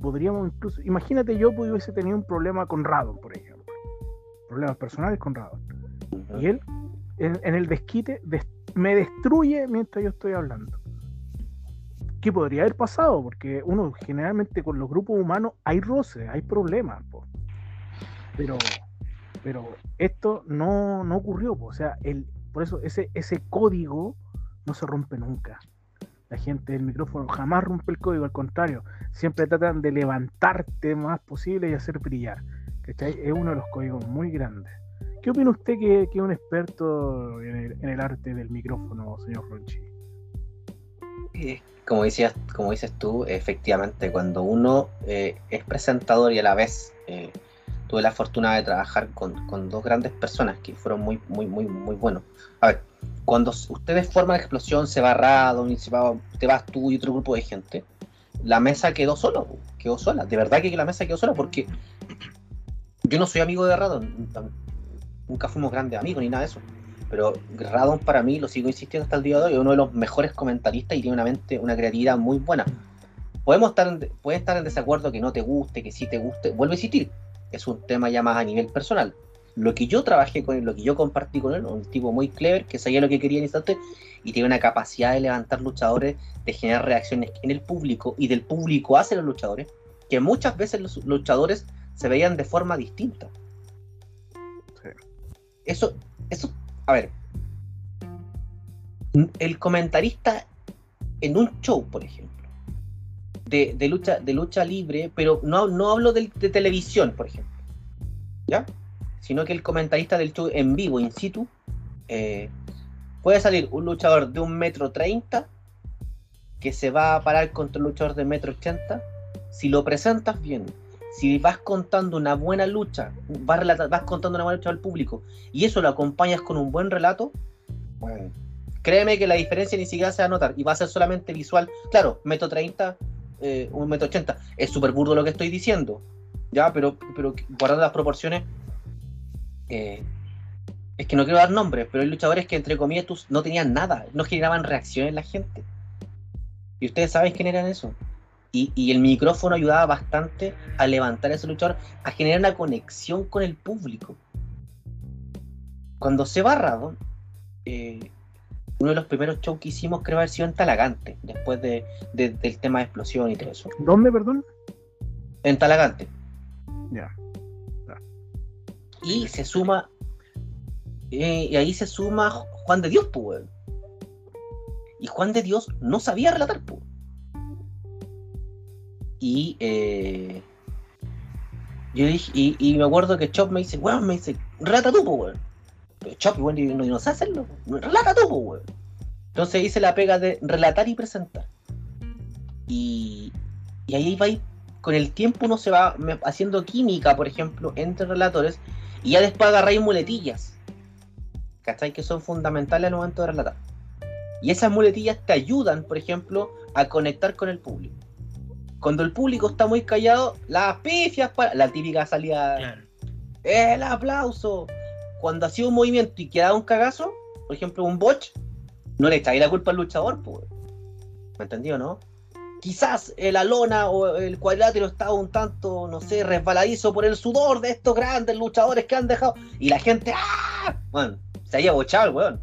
podríamos incluso, imagínate yo hubiese tenido un problema con Radon, por ejemplo, problemas personales con Radon. Y él, en, el desquite, me destruye mientras yo estoy hablando. ¿Qué podría haber pasado? Porque uno generalmente con los grupos humanos hay roces, hay problemas, pero pero esto no, ocurrió, o sea, el, por eso ese, ese código no se rompe nunca. La gente del micrófono jamás rompe el código, al contrario, siempre tratan de levantarte más posible y hacer brillar. Es uno de los códigos muy grandes. ¿Qué opina usted que, es un experto en en el, arte del micrófono, señor Ronchi? Como decías, como dices tú, efectivamente, cuando uno eh, es presentador y a la vez eh, tuve la fortuna de trabajar con, dos grandes personas que fueron muy, muy, muy, muy buenos. A ver, cuando ustedes forman explosión, se va va, te vas tú y otro grupo de gente, la mesa quedó sola, quedó sola. De verdad que la mesa quedó sola porque yo no soy amigo de Radon, nunca fuimos grandes amigos ni nada de eso pero Radon para mí, lo sigo insistiendo hasta el día de hoy, es uno de los mejores comentaristas y tiene una mente, una creatividad muy buena. Podemos estar en, puedes estar en desacuerdo que no te guste, que sí te guste, vuelve a insistir, es un tema ya más a nivel personal. Lo que yo trabajé con él, lo que yo compartí con él, un tipo muy clever, que sabía lo que quería en instante y tiene una capacidad de levantar luchadores, de generar reacciones en el público y del público hacia los luchadores, que muchas veces los luchadores se veían de forma distinta. Eso, eso a ver, el comentarista en un show, por ejemplo, de, lucha, de lucha libre, pero no, no hablo de, televisión, por ejemplo, ¿ya? Sino que el comentarista del show en vivo, in situ, eh, puede salir un luchador de un metro treinta que se va a parar contra un luchador de metro ochenta. Si lo presentas bien, si vas contando una buena lucha, vas, vas contando una buena lucha al público y eso lo acompañas con un buen relato, créeme que la diferencia ni siquiera se va a notar y va a ser solamente visual. Claro, metro 30, eh, un metro 80, es súper burdo lo que estoy diciendo, ya, pero, pero guardando las proporciones, eh, es que no quiero dar nombres, pero hay luchadores que entre comillas no tenían nada, no generaban reacciones en la gente. Y ustedes saben quién eran eso. Y, el micrófono ayudaba bastante a levantar a ese luchador, a generar una conexión con el público. Cuando se va eh, uno de los primeros shows que hicimos creo haber sido en Talagante, después de, del tema de explosión y todo eso. ¿Dónde, perdón? En Talagante. Ya. Y se suma, eh, y ahí se suma Juan de Dios, pues. Y Juan de Dios no sabía relatar, pues. Y eh, yo dije, y, me acuerdo que Chop me dice, weón, me dice, relata tú, weón. Pero Chop, weón, no, no sé hacerlo, relata tú, weón. Entonces hice la pega de relatar y presentar. Y, y ahí va con el tiempo uno se va haciendo química, por ejemplo, entre relatores, y ya después agarráis muletillas, ¿cachai? Que son fundamentales al momento de relatar. Y esas muletillas te ayudan, por ejemplo, a conectar con el público. Cuando el público está muy callado, las pifias para. La típica salida. El aplauso. Cuando hacía un movimiento y quedaba un cagazo, por ejemplo, un botch, no le echáis la culpa al luchador, pues. ¿Me entendió, no? Quizás la lona o el cuadrilátero estaba un tanto, no sé, resbaladizo por el sudor de estos grandes luchadores que han dejado. Y la gente, ¡ah! Bueno, se había bochado el weón.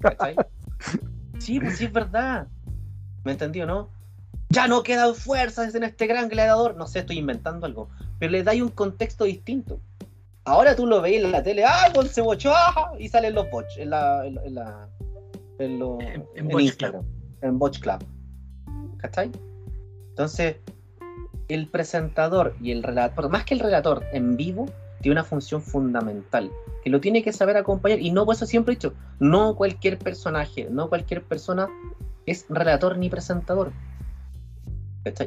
[laughs] sí, pues sí es verdad. ¿Me entendió, no? Ya no quedan fuerzas en este gran gladiador. No sé, estoy inventando algo. Pero le dais un contexto distinto. Ahora tú lo veis en la tele, ¡ah! Con se bochó, ¡ah! Y salen los bots en la. En, la, en, lo, en, en Instagram. En Botch Club. ¿Cachai? Entonces, el presentador y el relator, más que el relator en vivo, tiene una función fundamental, que lo tiene que saber acompañar. Y no, por eso siempre he dicho, no cualquier personaje, no cualquier persona es relator ni presentador.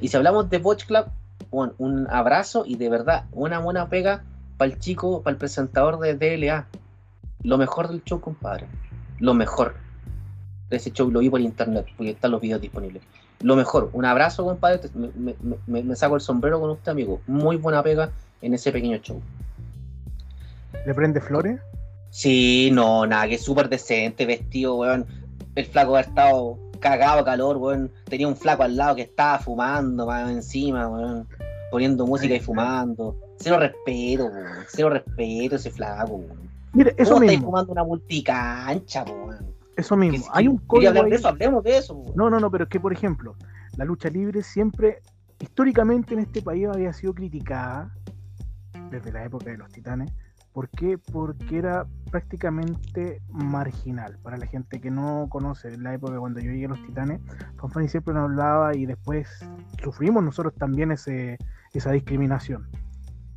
Y si hablamos de Watch Club, un abrazo y de verdad una buena pega para el chico, para el presentador de DLA. Lo mejor del show, compadre. Lo mejor. Ese show lo vi por internet, porque están los videos disponibles. Lo mejor, un abrazo, compadre. Me, saco el sombrero con usted, amigo. Muy buena pega en ese pequeño show. ¿Le prende flores? Sí, no, nada, que súper decente, vestido, weón. El flaco ha estado cagado calor, weón. Tenía un flaco al lado que estaba fumando, más encima, weón. Poniendo música y fumando. Cero respeto, weón. Cero respeto ese flaco, weón. Mire, eso ¿Cómo mismo. fumando una multicancha, weón? Eso mismo. Hay un código. hablar de eso, hablemos de eso. No, no, no, pero es que, por ejemplo, la lucha libre siempre, históricamente en este país había sido criticada desde la época de los titanes. ¿Por qué? Porque era prácticamente marginal para la gente que no conoce la época cuando yo llegué a los titanes. Fanfani siempre nos hablaba y después sufrimos nosotros también ese, esa discriminación.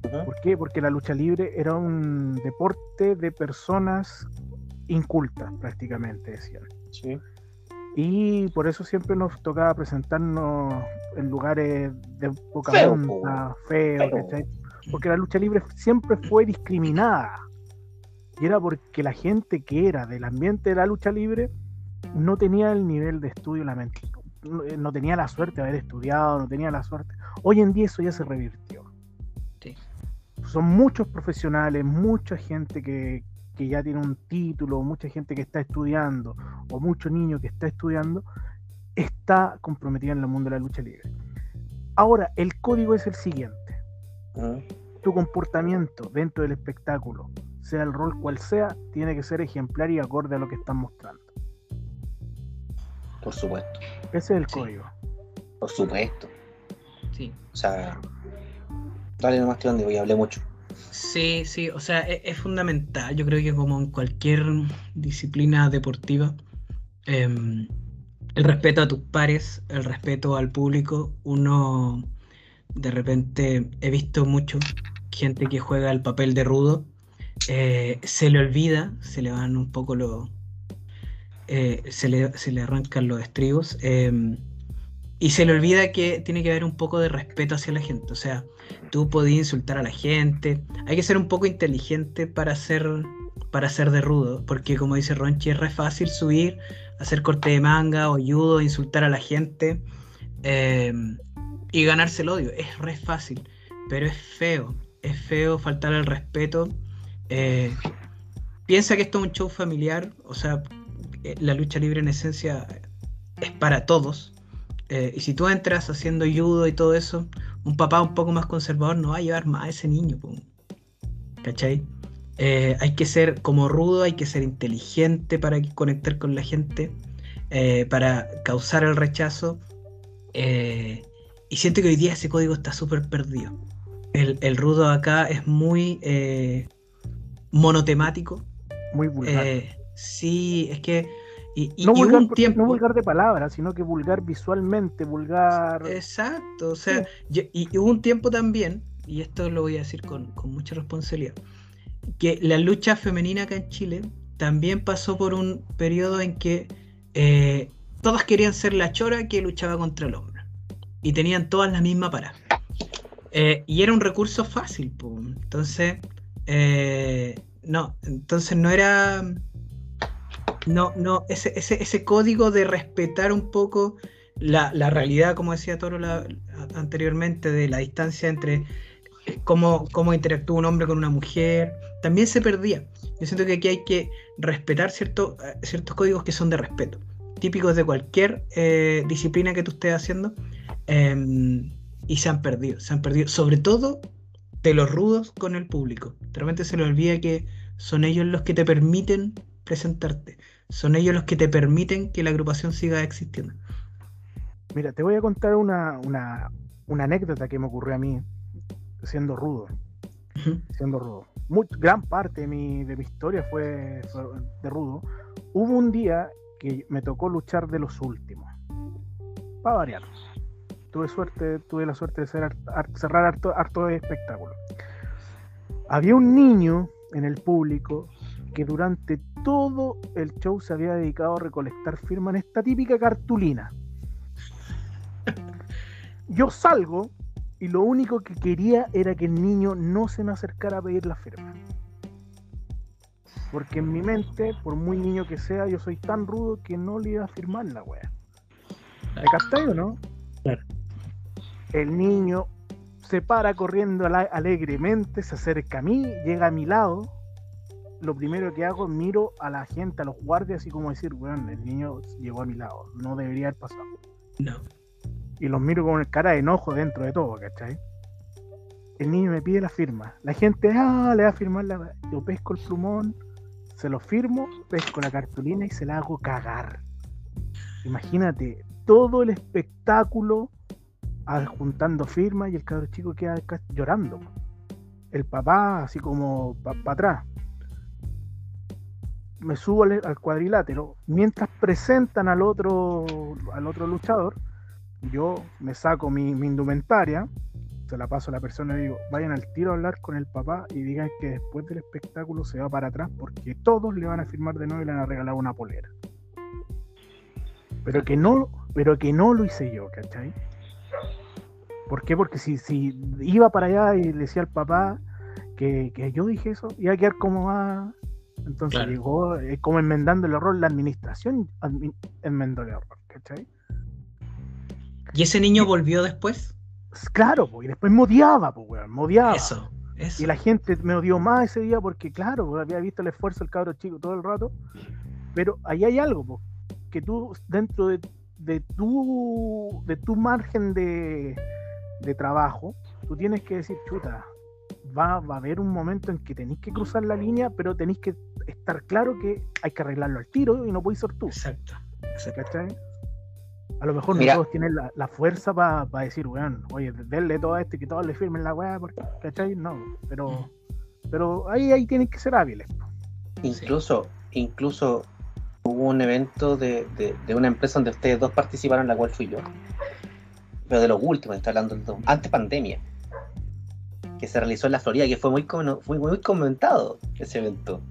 ¿Por qué? Porque la lucha libre era un deporte de personas incultas prácticamente, decían. Sí. Y por eso siempre nos tocaba presentarnos en lugares de poca Feo, monta, feo, Feo. Porque la lucha libre siempre fue discriminada. Y era porque la gente que era del ambiente de la lucha libre no tenía el nivel de estudio. No, no tenía la suerte de haber estudiado, no tenía la suerte. Hoy en día eso ya se revirtió. Sí. Son muchos profesionales, mucha gente que, que ya tiene un título, mucha gente que está estudiando, o mucho niño que está estudiando, está comprometida en el mundo de la lucha libre. Ahora, el código es el siguiente. Mm. Tu comportamiento dentro del espectáculo, sea el rol cual sea, tiene que ser ejemplar y acorde a lo que están mostrando. Por supuesto, Ese es el Sí. código. por supuesto. Sí. O sea, dale nomás que donde voy, hablé mucho. Sí, sí, o sea, e- es, fundamental. Yo creo que como en cualquier disciplina deportiva, em, el respeto a tus pares, el respeto al público, uno de repente he visto mucho gente que juega el papel de rudo, eh, se le olvida, se le van un poco los, eh, se le, se le arrancan los estribos, em, y se le olvida que tiene que haber un poco de respeto hacia la gente, o sea, tú podías insultar a la gente. Hay que ser un poco inteligente para ser, para de rudo, porque como dice Ronchi, es re fácil subir, hacer corte de manga o judo, insultar a la gente eh, y ganarse el odio. Es re fácil, pero es feo. Es feo faltar al respeto. Eh, piensa que esto es un show familiar, o sea, eh, la lucha libre en esencia es para todos. Eh, y si tú entras haciendo judo y todo eso, un papá un poco más conservador no va a llevar más a ese niño. ¿Cachai? Hay que ser como rudo, hay que ser inteligente para conectar con la gente, para causar el rechazo. Y siento que hoy día ese código está súper perdido. El, el rudo acá es muy eh, monotemático. Muy vulgar. eh, sí, es que. Y, y- no, y vulgar un tiempo. no vulgar de palabras, sino que vulgar visualmente, vulgar. Exacto, o sea, yo- y, y hubo un tiempo también, y esto lo voy a decir con, con mucha responsabilidad, que la lucha femenina acá en Chile también pasó por un periodo en que eh, todas querían ser la chora que luchaba contra el hombre. Y tenían todas la misma parada. Eh, y era un recurso fácil, entonces eh, no, entonces no era no, no, ese, ese, ese código de respetar un poco la, la realidad, como decía Toro anteriormente, de la distancia entre cómo, cómo interactúa un hombre con una mujer, también se perdía. Yo siento que aquí hay que respetar cierto, ciertos códigos que son de respeto, típicos de cualquier eh, disciplina que tú estés haciendo. Eh, y se han perdido, se han perdido, sobre todo de los rudos con el público. Realmente se le olvida que son ellos los que te permiten presentarte, son ellos los que te permiten que la agrupación siga existiendo. Mira, te voy a contar una, una, una anécdota que me ocurrió a mí siendo rudo. Siendo rudo. Muy, gran parte de mi, de mi historia fue, fue de rudo. Hubo un día que me tocó luchar de los últimos. Para variar tuve suerte, tuve la suerte de cerrar harto, de espectáculo. Había un niño en el público que durante todo el show se había dedicado a recolectar firmas en esta típica cartulina. Yo salgo y lo único que quería era que el niño no se me acercara a pedir la firma. Porque en mi mente, por muy niño que sea, yo soy tan rudo que no le iba a firmar la wea. ¿Me captáis o no? Claro. El niño se para corriendo alegremente, se acerca a mí, llega a mi lado. Lo primero que hago, miro a la gente, a los guardias, así como decir, bueno, el niño llegó a mi lado, no debería haber pasado. No. Y los miro con cara de enojo dentro de todo, ¿cachai? El niño me pide la firma. La gente, ah, le va a firmar la. Yo pesco el plumón, se lo firmo, pesco la cartulina y se la hago cagar. Imagínate, todo el espectáculo juntando firmas y el cabro chico queda llorando. El papá, así como para atrás. Me subo al, cuadrilátero. Mientras presentan al otro, al otro luchador, yo me saco mi, indumentaria, se la paso a la persona y digo, vayan al tiro a hablar con el papá y digan que después del espectáculo se va para atrás porque todos le van a firmar de nuevo y le van a regalar una polera. Pero que no, pero que no lo hice yo, ¿cachai? ¿Por qué? Porque si, si iba para allá y le decía al papá que, yo dije eso, iba a quedar como va. Entonces llegó eh, como enmendando el error, la administración enmendó el error, ¿cachai? ¿Y ese niño volvió después? Claro, y después weón. Eso, eso. Y la gente me odió más ese día porque, claro, había visto el esfuerzo del cabro chico todo el rato. Pero ahí hay algo, pues, que tú, dentro de, de, tu, de tu margen de, de trabajo, tú tienes que decir, chuta, va, a haber un momento en que tenéis que cruzar la línea, pero tenéis que estar claro que hay que arreglarlo al tiro y no podéis ser tú. Exacto. A lo mejor no todos tienen la, fuerza para decir, weón, oye, denle todo esto y que todos le firmen la weá, ¿cachai? No, pero, pero ahí, ahí tienen que ser hábiles. Incluso, incluso hubo un evento de, de, una empresa donde ustedes dos participaron, la cual fui yo pero de los últimos, está hablando de antes pandemia, que se realizó en la Florida, que fue muy, fue muy comentado ese evento,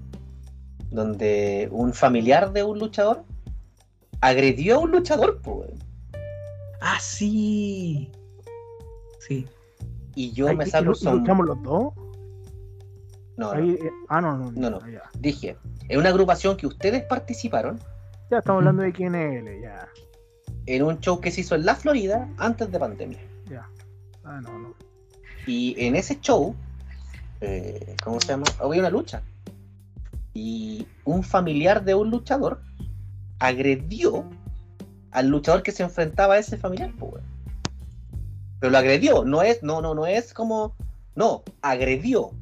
donde un familiar de un luchador agredió a un luchador, pues. Ah, sí. Sí. Y yo me salgo son... ¿Luchamos los dos? No, no. Eh, ah, no, no. No, no. Dije, en una agrupación que ustedes participaron. Ya estamos hablando de quién es él, ya en un show que se hizo en la Florida antes de pandemia. Ya. Ah, no, no. Y en ese show, eh, ¿cómo se llama? Había una lucha. Y un familiar de un luchador agredió al luchador que se enfrentaba a ese familiar, pues, Pero lo agredió, no es, no, no, no es como. No, agredió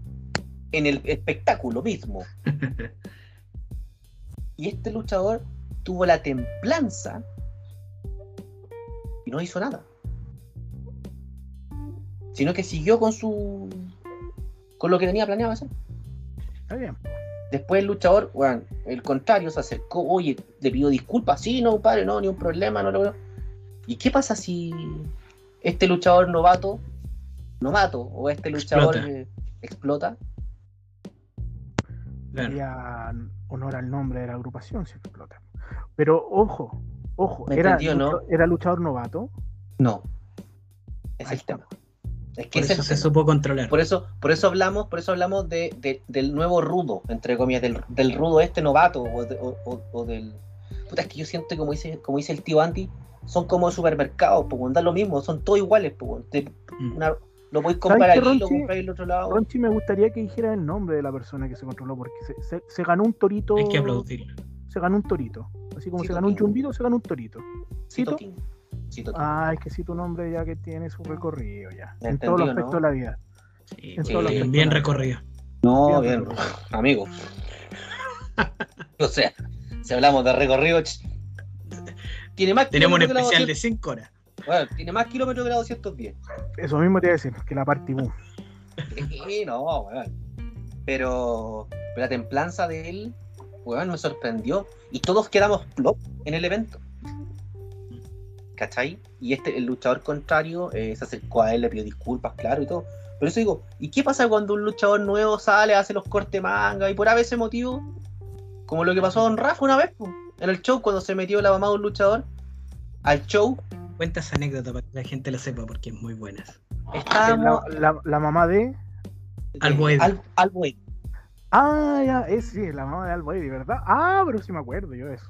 en el espectáculo mismo. [laughs] y este luchador tuvo la templanza y no hizo nada. Sino que siguió con su. con lo que tenía planeado hacer. Está bien. Después el luchador, bueno, el contrario, se acercó, oye, le pidió disculpas, sí, no, padre, no, ni un problema, no lo ¿Y qué pasa si este luchador novato, novato, o este luchador explota? explota? Honor al nombre de la agrupación si explota. Pero ojo, ojo, ¿Me era, entendió, no? era luchador novato. No. Es Ahí el tema. Es que Por eso es se tema. supo controlar. Por eso, por eso hablamos, por eso hablamos de, de- del nuevo rudo, entre comillas, del, del rudo este novato, o, de- o- o- o del. Puta, es que yo siento que como dice, como dice el tío Andy, son como supermercados, pues da lo mismo, son todos iguales, pues. Mm. una- lo podéis comprar aquí, lo Ronchi? compráis en el otro lado. Ronchi, me gustaría que dijera el nombre de la persona que se controló, porque se, se- se ganó un torito. Hay que aplaudirlo. Se ganó un torito. Así como Cito se ganó un chumbito, se ganó un torito. Cito ¿Cito? King. Cito King. Ah, es que sí tu nombre ya que tiene su recorrido ya. Me En todos los aspectos ¿no? de la vida. Sí, En sí, todos los bien recorrido. no, bien, bien, amigo. o sea, si hablamos de recorrido, tiene más Tenemos un especial de 200 5 horas. Bueno, tiene más kilómetros que la 210. Eso mismo te iba a decir, que la parte boom. Sí, no, weón. Pero, pero la templanza de él, weón, me sorprendió. Y todos quedamos plop en el evento. ¿Cachai? Y este, el luchador contrario, eh, se acercó a él, le pidió disculpas, claro, y todo. Pero eso digo, ¿y qué pasa cuando un luchador nuevo sale, hace los cortes manga y por a ese motivo? Como lo que pasó a Don Rafa una vez, po, en el show, cuando se metió la mamá de un luchador al show, Cuenta esa anécdota para que la gente la sepa porque es muy buena. estábamos. La, la- la mamá de. Al Boedo. Al. Ah, ya, es sí, la mamá de Alboy, ¿verdad? Ah, pero sí me acuerdo yo de eso.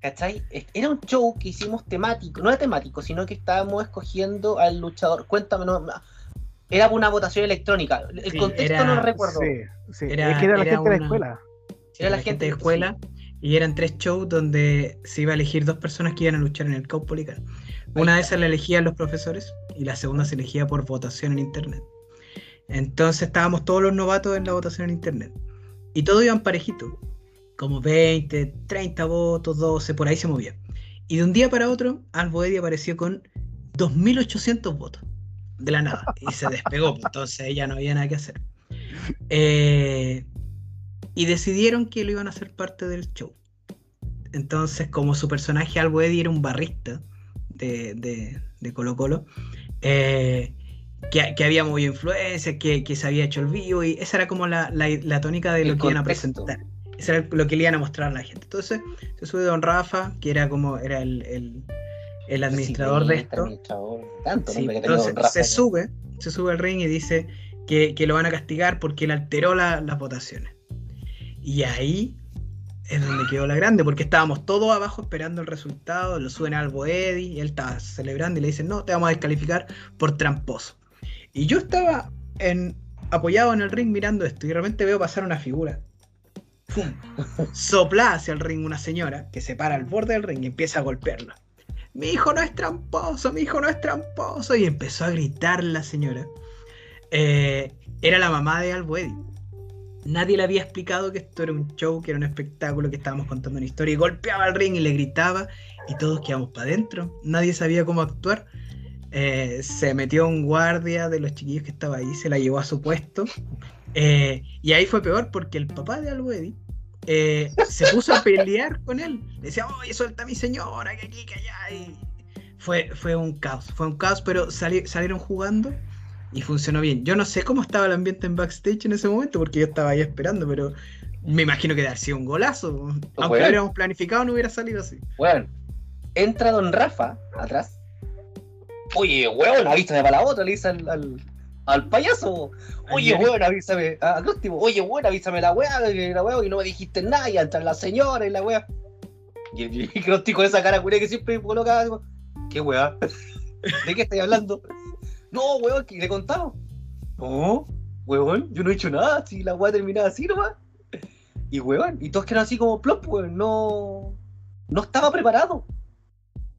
¿Cachai? Era un show que hicimos temático, no era temático, sino que estábamos escogiendo al luchador. Cuéntame, no, era una votación electrónica. El Sí, contexto era- no lo recuerdo. Sí, sí. Era- es que era la era gente de la escuela. Era la la, gente gente de escuela y eran tres shows donde se iba a elegir dos personas que iban a luchar en el Caupolicán. Una de esas la elegían los profesores y la segunda se elegía por votación en internet. Entonces estábamos todos los novatos en la votación en internet. Y todos iban parejitos, como 20, 30 votos, 12, por ahí se movía. Y de un día para otro, Alboedi apareció con 2.800 votos, de la nada, y se despegó, pues, entonces ya no había nada que hacer. Eh, y decidieron que lo iban a hacer parte del show. Entonces, como su personaje Albo Eddy era un barrista de, de, de Colo Colo, eh, que, que había movido influencias, que, que se había hecho el vivo, y esa era como la, la, la tónica de El lo que iban a presentar. Eso era lo que le iban a mostrar a la gente. Entonces, se sube Don Rafa, que era como era el, el, el administrador de esto. administrador. Tanto Sí, entonces se sube, se sube al ring y dice que, que lo van a castigar porque él alteró la- las votaciones. Y ahí es donde quedó la grande, porque estábamos todos abajo esperando el resultado, lo suben al Boedi y él estaba celebrando y le dicen, no, te vamos a descalificar por tramposo. Y yo estaba en, apoyado en el ring mirando esto y de repente veo pasar una figura. ¡Fum! Sopla hacia el ring una señora que se para al borde del ring y empieza a golpearlo. Mi hijo no es tramposo, mi hijo no es tramposo. Y empezó a gritar la señora. Eh, era la mamá de Albuedi. Nadie le había explicado que esto era un show, que era un espectáculo, que estábamos contando una historia. Y golpeaba al ring y le gritaba. Y todos quedamos para adentro. Nadie sabía cómo actuar. Eh, se metió un guardia de los chiquillos que estaba ahí, se la llevó a su puesto. Eh, y ahí fue peor porque el papá de Albuedi eh, se puso a pelear con él. Le decía, oye, suelta a mi señora, que aquí, que allá. Y fue, fue un caos, fue un caos, pero sali- salieron jugando y funcionó bien. Yo no sé cómo estaba el ambiente en backstage en ese momento, porque yo estaba ahí esperando, pero me imagino que haber sido un golazo. Aunque bueno. lo hubiéramos planificado, no hubiera salido así. Bueno, entra Don Rafa atrás. Oye, weón, avísame para la otra, le dice al, al, al payaso. Oye, Al weón, avísame. A Acróstico, oye, weón, avísame la weá, la weá, y no me dijiste nada, y entra la señora y la weá. Y el [laughs] con esa cara curia que siempre coloca, ¿qué weá? ¿De qué estoy hablando? No, weón, que le contamos. No, weón, yo no he hecho nada, si la weá terminaba así nomás. Y weón, y todos quedaron así como plop, weón, no. No estaba preparado.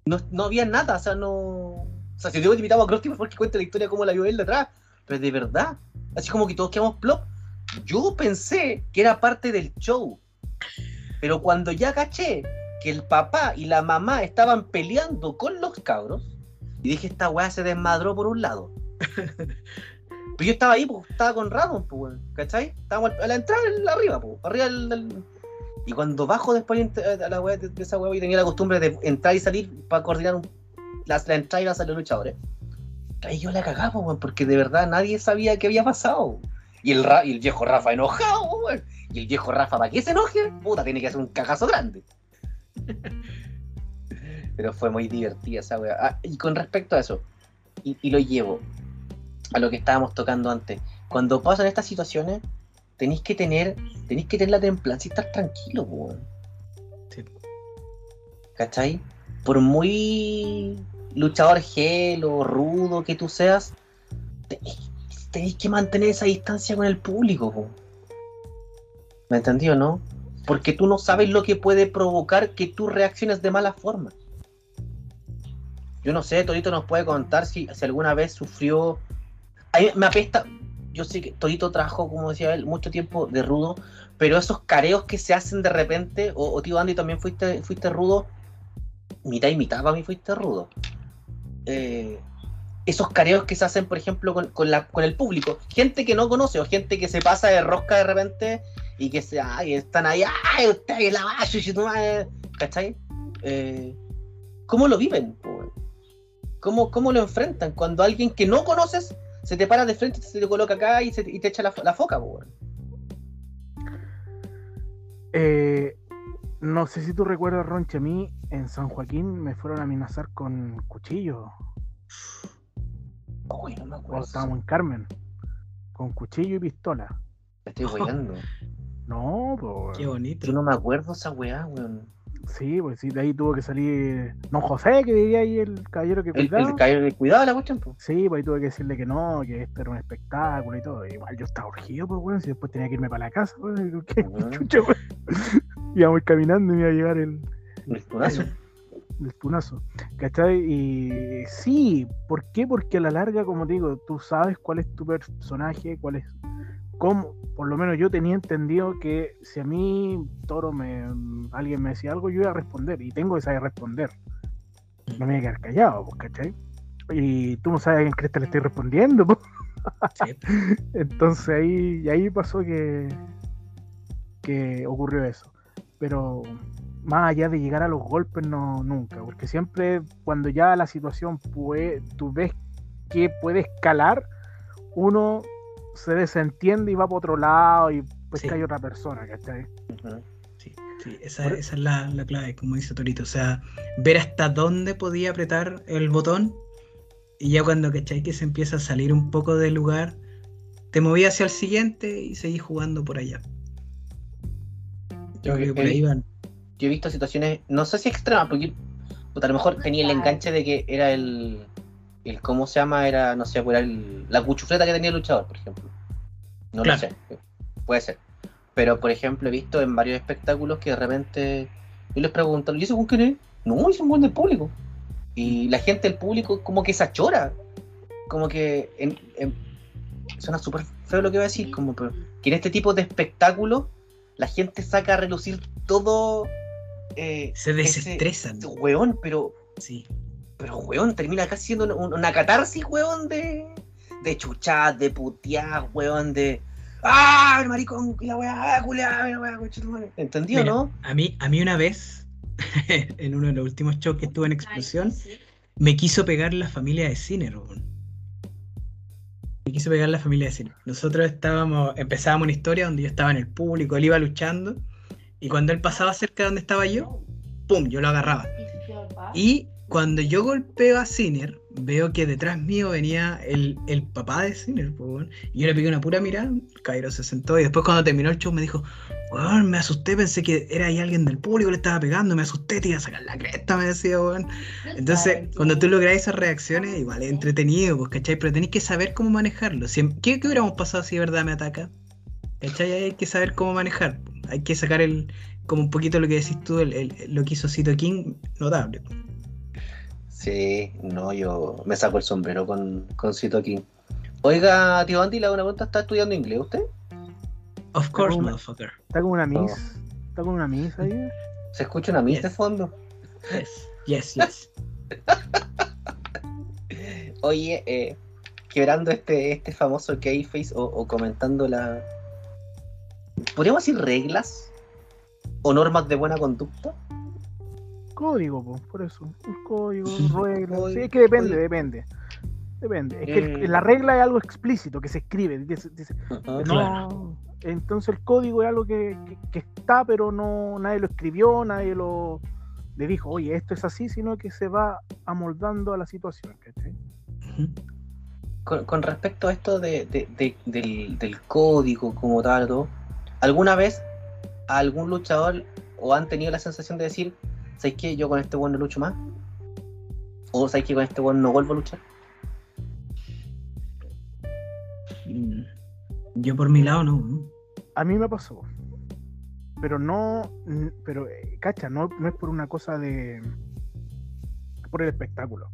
No, no había nada, o sea, no. O sea, si te invitado a Krusty, por favor, que cuente la historia como la vio él de atrás. Pero de verdad, así como que todos quedamos plop. Yo pensé que era parte del show. Pero cuando ya caché que el papá y la mamá estaban peleando con los cabros, y dije, esta weá se desmadró por un lado. Pero yo estaba ahí, pues, estaba con Radon, pues, ¿cachai? Estábamos a la entrada arriba, pues, arriba del, Y cuando bajo después a la weá de, esa weá, y tenía la costumbre de entrar y salir para coordinar un- la, entrada y la salida de luchadores. Ahí yo la cagaba, weón, porque de verdad nadie sabía qué había pasado. Y el, y el viejo Rafa enojado, weón. Y el viejo Rafa, ¿para qué se enoje? Puta, tiene que hacer un cagazo grande. Pero fue muy divertida esa weá. Ah, y con respecto a eso, y, y lo llevo a lo que estábamos tocando antes. Cuando pasan estas situaciones, tenéis que tener, tenéis que tener la templanza y estar tranquilo, weón. Sí. ¿Cachai? Por muy luchador gel o rudo que tú seas, tenéis, que mantener esa distancia con el público, po. ¿Me entendió, no? Porque tú no sabes lo que puede provocar que tú reacciones de mala forma. Yo no sé, Torito nos puede contar si, si alguna vez sufrió. A mí me apesta. Yo sé que Torito trabajó, como decía él, mucho tiempo de rudo, pero esos careos que se hacen de repente, o, o tío Andy también fuiste, fuiste rudo, mitad y mitad para mí fuiste rudo. Eh, esos careos que se hacen, por ejemplo, con, la, con el público, gente que no conoce o gente que se pasa de rosca de repente y que se, ay, están ahí, ay, usted la madre", ¿cachai? Eh, ¿Cómo lo viven? po? ¿Cómo, ¿Cómo lo enfrentan? Cuando alguien que no conoces se te para de frente, se te coloca acá y, se- y te echa la, fo- la foca, po, weón. Eh, no sé si tú recuerdas, Ronche, a mí en San Joaquín me fueron a amenazar con cuchillos. Uy, no me acuerdo. Cuando estábamos en Carmen. Con cuchillo y pistola. Me estoy weando. [laughs] No, pues. Qué bonito. Yo no me acuerdo esa weá, weón. Sí, pues sí, de ahí tuvo que salir Don José, que diría ahí el caballero que El, cuidaba. el, caer de cuidado la cuestión, po. Sí, pues ahí tuve que decirle que no, que esto era un espectáculo y todo. Igual yo estaba urgido, pues, weón, si después tenía que irme para la casa, weón. digo, ¿Qué Ujú. chucha? [laughs] Íbamos caminando y me iba a llegar el, El tunazo. el tunazo. ¿Cachai? Y sí, ¿por qué? Porque a la larga, como te digo, tú sabes cuál es tu personaje, cuál es. Cómo, por lo menos yo tenía entendido que si a mí, Toro, me, alguien me decía algo, yo iba a responder. Y tengo que saber responder. No me voy a quedar callado, pues, ¿cachai? Y tú no sabes a quién crees que le estoy respondiendo, pues. Sí. [laughs] Entonces ahí, y ahí pasó que, que ocurrió eso. Pero más allá de llegar a los golpes, no, nunca. Porque siempre cuando ya la situación puede, tú ves que puede escalar, uno se desentiende y va para otro lado y pues Sí. cae otra persona, ¿cachai? Ujú. Sí, sí, esa, Por- esa es la, la clave, como dice Torito. O sea, ver hasta dónde podía apretar el botón y ya cuando cachai que se empieza a salir un poco del lugar, te moví hacia el siguiente y seguí jugando por allá. Yo creo que por ahí van. Yo he visto situaciones, no sé si extremas, porque a lo mejor tenía el enganche de que era el, el ¿cómo se llama? Era, no sé, pues el, la cuchufleta que tenía el luchador, por ejemplo. No Claro. lo sé, puede ser. Pero, por ejemplo, he visto en varios espectáculos que de repente yo les pregunto, ¿y ese quién es? No, es un buen del público. Y la gente del público como que se achora. Como que en- en- suena súper feo lo que voy a decir, como pero- que en este tipo de espectáculos la gente saca a relucir todo eh, Se ese- desestresan. ese weón, pero, Sí. Pero weón, termina casi siendo una, una catarsis, weón, de, de chuchas, de puteadas, weón, de. ¡Ah, el maricón! y La weá, ah, culiá, la weá, concha tu madre". ¿Entendido, Mira, no? A mí, a mí una vez, [laughs] en uno de los últimos shows que estuve en Explosión, me quiso pegar la familia de Cine, weón. Me quiso pegar la familia de Cine. Nosotros estábamos, empezábamos una historia donde yo estaba en el público, él iba luchando, y cuando él pasaba cerca de donde estaba yo, ¡pum! Yo lo agarraba. Y cuando yo golpeo a Sinner, veo que detrás mío venía el, el papá de Sinner, y yo le pegué una pura mirada, Cairo se sentó, y después cuando terminó el show me dijo, weón, me asusté, pensé que era ahí alguien del público, le estaba pegando, me asusté, te iba a sacar la cresta, me decía, weón. Entonces, cuando tú logras esas reacciones, igual es entretenido, pues, ¿cachai? Pero tenés que saber cómo manejarlo. Si- ¿qué, ¿Qué hubiéramos pasado si de verdad me ataca? ¿Cachai? Hay que saber cómo manejar. Hay que sacar el, como un poquito lo que decís tú, el, el- lo que hizo Cito King, notable. Sí, no, yo me saco el sombrero con, con Cito King. Oiga, tío Andy, le hago una pregunta, ¿está estudiando inglés usted? Of course, como- motherfucker. Está con una miss. Está con una miss ahí. ¿Se escucha una miss Yes. de fondo? Yes, yes, yes. [laughs] Oye, eh, quebrando este, este famoso keyface o, o comentando la... ¿Podríamos decir reglas? ¿O normas de buena conducta? Código, po, por eso. Un código, reglas. Sí, es que depende, código. depende. Depende. Es que el- Mm. la regla es algo explícito, que se escribe. dice- dice, Ajá. no- claro. entonces el código es algo que, que- que está, pero no nadie lo escribió, nadie lo, le dijo, oye, esto es así, sino que se va amoldando a la situación. Con, con respecto a esto de, de- de- del, del código como tal, todo, ¿alguna vez a algún luchador o han tenido la sensación de decir, ¿sabes qué? Yo con este weón no lucho más? ¿O sabes que con este weón no vuelvo a luchar? Mm. Yo por mi lado no. A mí me pasó. Pero no, pero, eh, cacha, no, no es por una cosa de... por el espectáculo.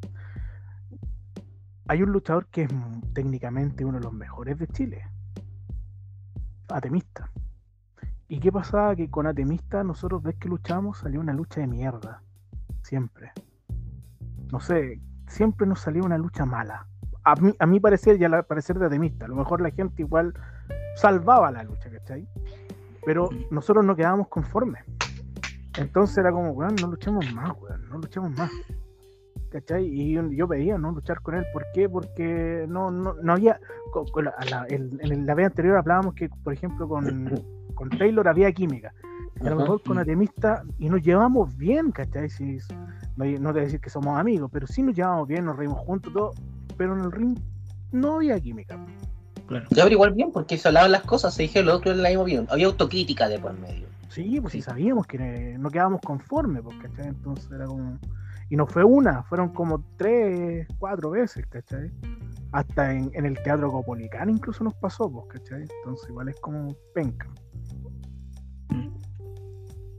Hay un luchador que es técnicamente uno de los mejores de Chile. Atemista. ¿Y qué pasaba? Que con Atemista nosotros ves que luchamos, salió una lucha de mierda. Siempre. No sé, siempre nos salía una lucha mala. A mí, a mi parecer y al parecer de Atemista. A lo mejor la gente igual salvaba la lucha, ¿cachai? Pero nosotros no quedábamos conformes. Entonces era como, weón, no luchemos más, weón, no luchemos más. ¿Cachai? Y yo, yo pedía no luchar con él. ¿Por qué? Porque no, no, no había. con- con la- a la- el- en la vez anterior hablábamos que, por ejemplo, con, [clears throat] con Taylor había química. Y a lo mejor con. Atemista y nos llevamos bien, ¿cachai? Si, no, no te voy a decir que somos amigos, pero sí nos llevamos bien, nos reímos juntos, todo. Pero en el ring no había química. Claro. Ya, pero igual bien, porque se hablaban las cosas, se dijeron lo otro en la misma opinión. Había autocrítica de por medio. Sí, pues sí Sí. sabíamos que no quedábamos conformes, pues, ¿cachai? Entonces era como. Y no fue una, fueron como tres, cuatro veces, ¿cachai? Hasta en, en el Teatro Copolicán incluso nos pasó, pues, ¿cachai? Entonces igual es como penca.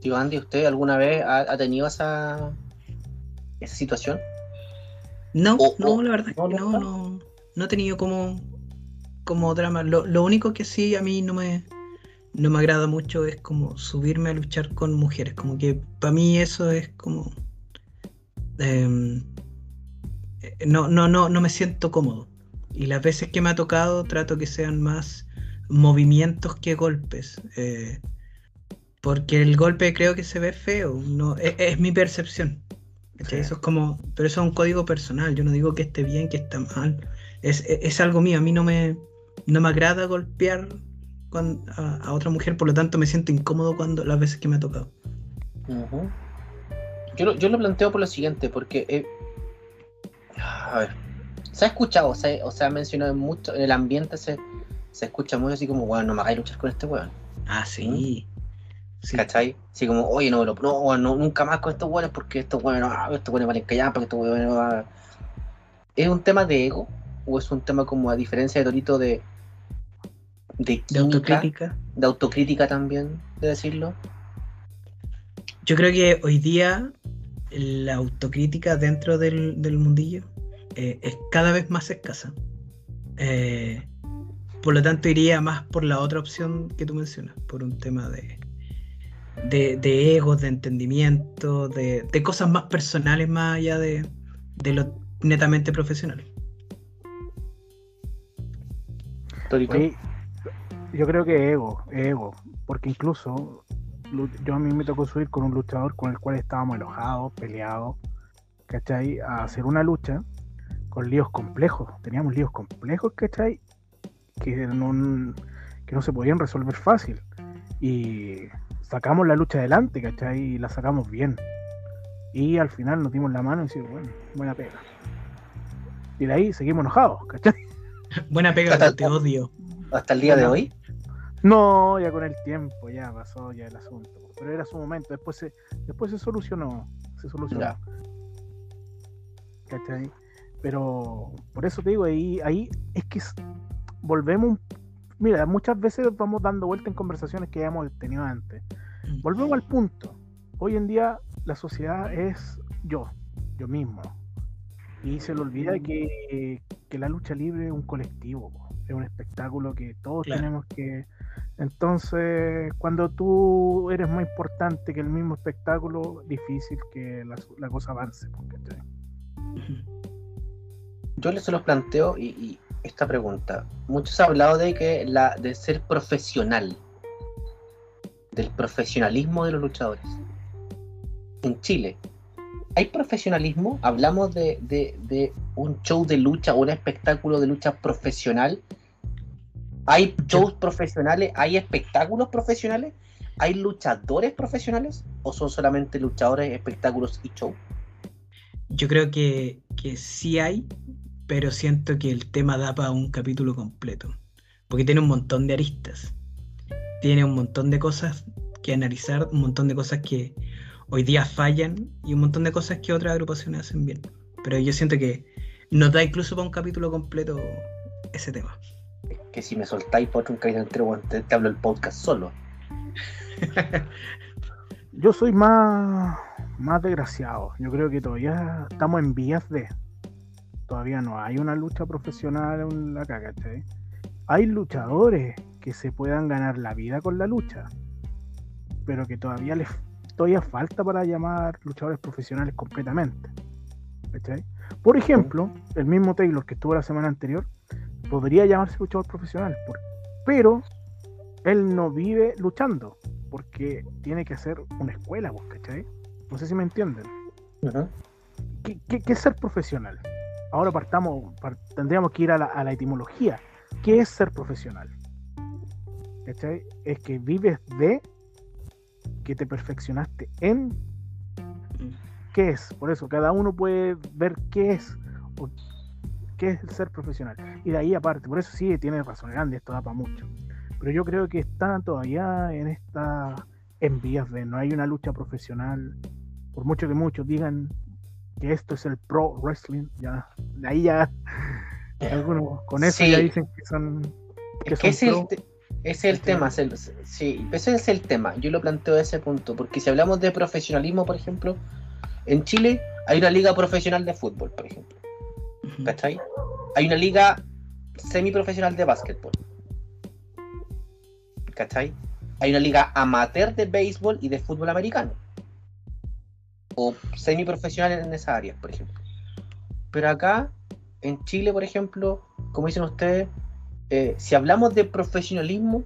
Tío Andy, ¿usted alguna vez ha, ha tenido esa, esa situación? No, O- no, o- la verdad es ¿no no, no, no he tenido como, como drama. Lo, lo único que sí a mí no me, no me agrada mucho es como subirme a luchar con mujeres. Como que para mí eso es como... em, eh, no, no, no, no me siento cómodo. Y las veces que me ha tocado trato que sean más movimientos que golpes. eh, porque el golpe creo que se ve feo. No, es, es mi percepción. Eso es como, pero eso es un código personal. Yo no digo que esté bien, que está mal. Es, es, es algo mío. A mí no me, no me agrada golpear a, a otra mujer, por lo tanto me siento incómodo cuando las veces que me ha tocado. Yo, lo, yo lo planteo por lo siguiente, porque... eh, a ver, se ha escuchado, se, o se ha mencionado mucho, en el ambiente se, se escucha mucho así como, bueno, no me hagáis luchar con este weón. Ah, sí. Sí. ¿Cachai? Así como, oye, no, no, no, weón, no, nunca más con estos weones porque estos weones, no, estos weones valen callar, porque estos weones no... ¿Es un tema de ego? ¿O es un tema como a diferencia de Torito de... De, autocrítica. de autocrítica también, de decirlo? Yo creo que hoy día la autocrítica dentro del, del mundillo eh, es cada vez más escasa. Eh, por lo tanto, iría más por la otra opción que tú mencionas, por un tema de, de, de egos, de entendimiento, de, de cosas más personales más allá de, de lo netamente profesional. Oye, yo creo que ego, ego, porque incluso lu- yo a mí me tocó subir con un luchador con el cual estábamos enojados, peleados, ¿cachai? A hacer una lucha con líos complejos, teníamos líos complejos, ¿cachai? Que no, que no se podían resolver fácil. Y sacamos la lucha adelante, ¿cachai? Y la sacamos bien. Y al final nos dimos la mano y decimos, bueno, buena pega. Y de ahí seguimos enojados, ¿cachai? Buena pega, pero te odio. Hasta el día de hoy. No, ya con el tiempo, ya pasó ya el asunto. Pero era su momento, después se, después se solucionó. Se solucionó. Ya. ¿Cachai? Pero por eso te digo, ahí, ahí es que volvemos. Mira, muchas veces vamos dando vuelta en conversaciones que ya hemos tenido antes. Volvemos al punto. Hoy en día la sociedad es yo, yo mismo. Y se le olvida que, que la lucha libre es un colectivo, es un espectáculo que todos Claro. tenemos que... Entonces, cuando tú eres más importante que el mismo espectáculo, difícil que la, la cosa avance. po, ¿cachai? Yo les se los planteo y, esta pregunta. Muchos han hablado de que la de ser profesional, del profesionalismo de los luchadores. En Chile, ¿hay profesionalismo? ¿Hablamos de, un show de lucha un espectáculo de lucha profesional? ¿Hay shows profesionales? ¿Hay espectáculos profesionales? ¿hay luchadores profesionales o son solamente luchadores, espectáculos y show? Yo creo que, que sí hay, pero siento que el tema da para un capítulo completo, porque tiene un montón de aristas, tiene un montón de cosas que analizar, un montón de cosas que hoy día fallan y un montón de cosas que otras agrupaciones hacen bien. Pero yo siento que nos da incluso para un capítulo completo ese tema. Si me soltáis por un capítulo entero, te, te hablo el podcast solo. [laughs] Yo soy más, más desgraciado. Yo creo que todavía estamos en vías de. Todavía no hay una lucha profesional en la caga, ¿cachai? Hay luchadores que se puedan ganar la vida con la lucha, pero que todavía les todavía falta para llamar luchadores profesionales completamente. Por ejemplo, el mismo Taylor que estuvo la semana anterior podría llamarse luchador profesional, por- pero él no vive luchando porque tiene que hacer una escuela, ¿vos ¿cachai? No sé si me entienden. Ujú. ¿Qué, qué- qué es ser profesional? Ahora partamos, par- tendríamos que ir a la, a la etimología. ¿Qué es ser profesional? ¿Cachai? Es que vives de que te perfeccionaste en qué es. Por eso, cada uno puede ver qué es o qué es el ser profesional. Y de ahí aparte, por eso sí, tiene razón grande, esto da para mucho. Pero yo creo que están todavía en esta en vías de no hay una lucha profesional. Por mucho que muchos digan que esto es el pro wrestling, ya, de ahí ya algunos con eso Sí. ya dicen que son que Es que son ese es pro. el, es el Este- tema, es el- sí, ese es el tema. Yo lo planteo de ese punto, porque si hablamos de profesionalismo, por ejemplo, en Chile hay una liga profesional de fútbol, por ejemplo, ¿cachai? Hay una liga semiprofesional de básquetbol, ¿cachai? Hay una liga amateur de béisbol y de fútbol americano, o semiprofesional en esa área, por ejemplo. Pero acá, en Chile, por ejemplo, como dicen ustedes, eh, si hablamos de profesionalismo,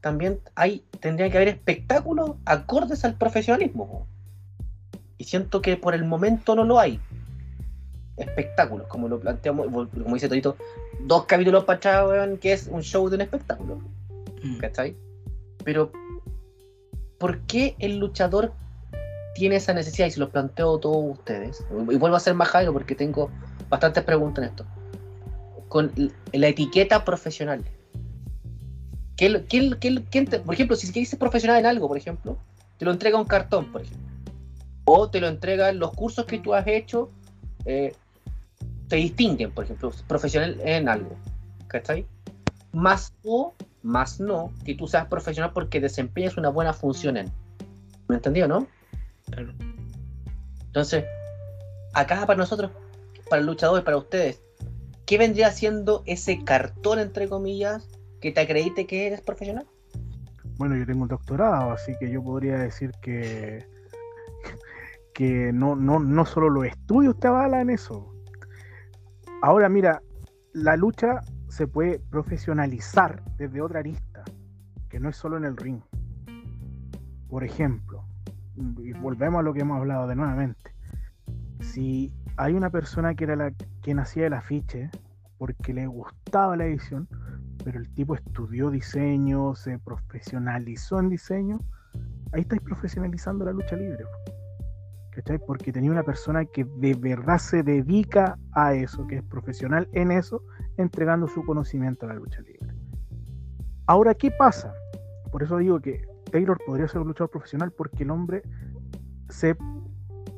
también hay, tendría que haber espectáculos acordes al profesionalismo. Y siento que por el momento no lo hay. Espectáculos, como lo planteamos, como dice Torito, dos capítulos para atrás, weón, que es un show de un espectáculo. Mm. ¿Cachai? Pero, ¿por qué el luchador tiene esa necesidad? Y se los planteo a todos ustedes. Y vuelvo a ser más Jairo porque tengo bastantes preguntas en esto. Con la etiqueta profesional. ¿Qué, qué, qué- por ejemplo, si quieres ser profesional en algo, por ejemplo, te lo entrega un cartón, por ejemplo. O te lo entregan los cursos que tú has hecho, eh, te distinguen, por ejemplo, profesional en algo. ¿Cachai? Más o, más no, que tú seas profesional porque desempeñas una buena función en. ¿Me entendió, no? Claro. Entonces, acá para nosotros, para el luchador, para ustedes, ¿qué vendría siendo ese cartón, entre comillas, que te acredite que eres profesional? Bueno, yo tengo un doctorado, así que yo podría decir que que no, no, no solo los estudios te avalan eso. Ahora mira, la lucha se puede profesionalizar desde otra arista, que no es solo en el ring. Por ejemplo, y volvemos a lo que hemos hablado de nuevamente. Si hay una persona que era la quien hacía el afiche porque le gustaba la edición, pero el tipo estudió diseño, se profesionalizó en diseño, ahí estáis profesionalizando la lucha libre. Porque tenía una persona que de verdad se dedica a eso, que es profesional en eso, entregando su conocimiento a la lucha libre. Ahora, ¿qué pasa? Por eso digo que Taylor podría ser un luchador profesional porque el hombre se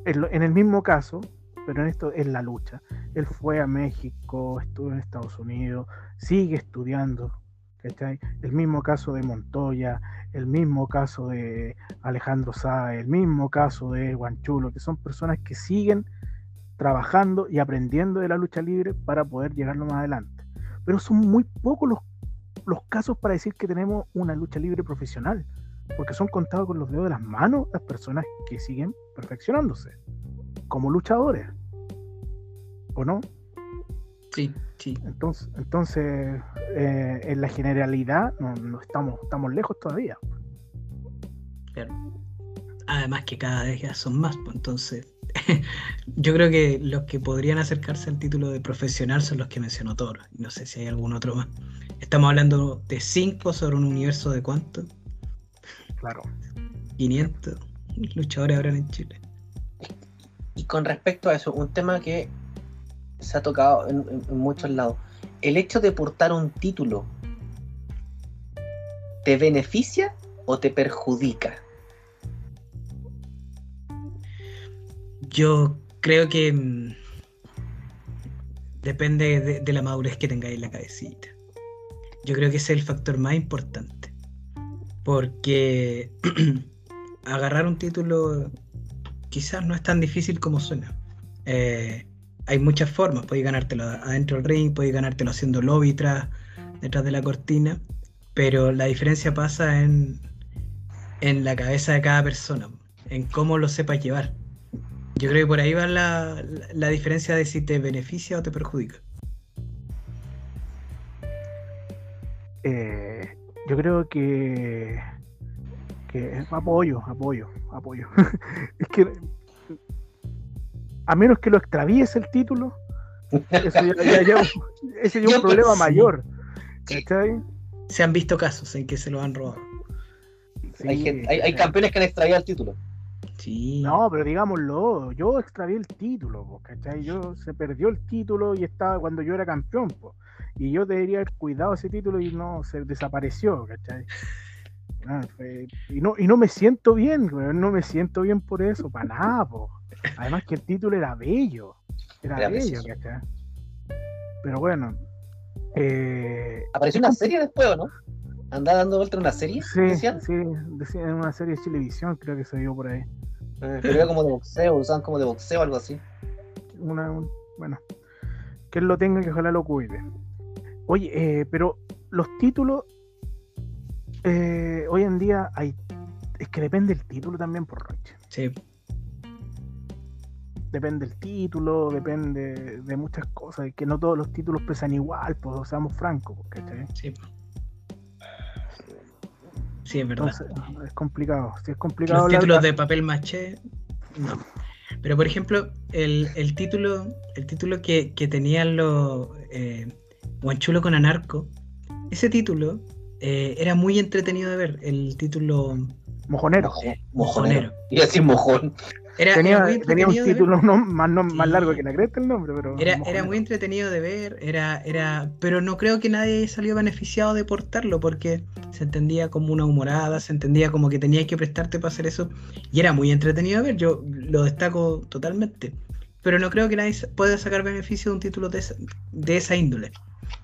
en el mismo caso, pero en esto es la lucha. Él fue a México, estuvo en Estados Unidos, sigue estudiando. El mismo caso de Montoya, el mismo caso de Alejandro Sáez, el mismo caso de Guanchulo, que son personas que siguen trabajando y aprendiendo de la lucha libre para poder llegarlo más adelante. Pero son muy pocos los, los casos para decir que tenemos una lucha libre profesional, porque son contados con los dedos de las manos las personas que siguen perfeccionándose como luchadores. ¿O no? Sí, sí. Entonces, entonces eh, en la generalidad no, no estamos, estamos lejos todavía. Claro. Además que cada vez ya son más, pues entonces [laughs] yo creo que los que podrían acercarse al título de profesional son los que mencionó Toro. No sé si hay algún otro más. Estamos hablando de cinco sobre un universo de cuánto. Claro. 500 luchadores ahora en Chile. Y con respecto a eso, un tema que se ha tocado en, muchos lados. El hecho de portar un título, ¿te beneficia o te perjudica? Yo creo que mm, depende de, de la madurez que tengáis en la cabecita. Yo creo que ese es el factor más importante. Porque [clears throat] agarrar un título quizás no es tan difícil como suena. Eh, hay muchas formas. Podéis ganártelo adentro del ring, podéis ganártelo haciendo lobby detrás de la cortina. Pero la diferencia pasa en, en la cabeza de cada persona, en cómo lo sepas llevar. Yo creo que por ahí va la, la- la diferencia de si te beneficia o te perjudica. Eh, yo creo que, que apoyo, apoyo, apoyo. [laughs] es que a menos que lo extravíes el título, eso ya, ya- ya- [laughs] ese es Yo un problema pensé- mayor. ¿Cachai? Se han visto casos en que se lo han robado. hay, gente- hay, hay campeones que han extraído el título. Sí. No, pero digámoslo, yo extravié el título, ¿cachai? Yo se perdió el título y estaba cuando yo era campeón, po, y yo debería haber cuidado ese título y no, se desapareció, ¿cachai? Ah, y, no, y no me siento bien, no me siento bien por eso, para nada, po. Además que el título era bello, era, Era bello. ¿cachai? Pero bueno, eh, ¿Apareció una serie después o no? ¿Andaba dando vuelta una serie? sí, decían? sí, decía en una serie de Chilevisión creo que se vio por ahí. Eh, Pero era como de boxeo, usaban como de boxeo o algo así. una, un- bueno, que él lo tenga y que ojalá lo cuide. Oye, eh, pero los títulos, eh, hoy en día hay, es que depende el título también por Roche. Sí. Depende el título, depende de muchas cosas, y que no todos los títulos pesan igual, pues seamos francos, pues, ¿cachai? Sí. Sí, es verdad. Entonces es complicado, sí es complicado. Los títulos de- de papel maché, no. Pero por ejemplo, el, el título, el título que, que tenían los eh, Guanchulo con Anarco, ese título eh, era muy entretenido de ver. El título Mojonero. Mojo- Mojonero. mojonero. Iba a decir mojón. era, Tenía, era tenía un entretenido de ver. título no, más, no- más Sí. largo que la cresta el nombre, pero. Era, era muy entretenido de ver, era, era, pero no creo que nadie salió beneficiado de portarlo porque se entendía como una humorada, se entendía como que tenías que prestarte para hacer eso y era muy entretenido de ver, yo lo destaco totalmente, pero no creo que nadie pueda sacar beneficio de un título de esa, de esa índole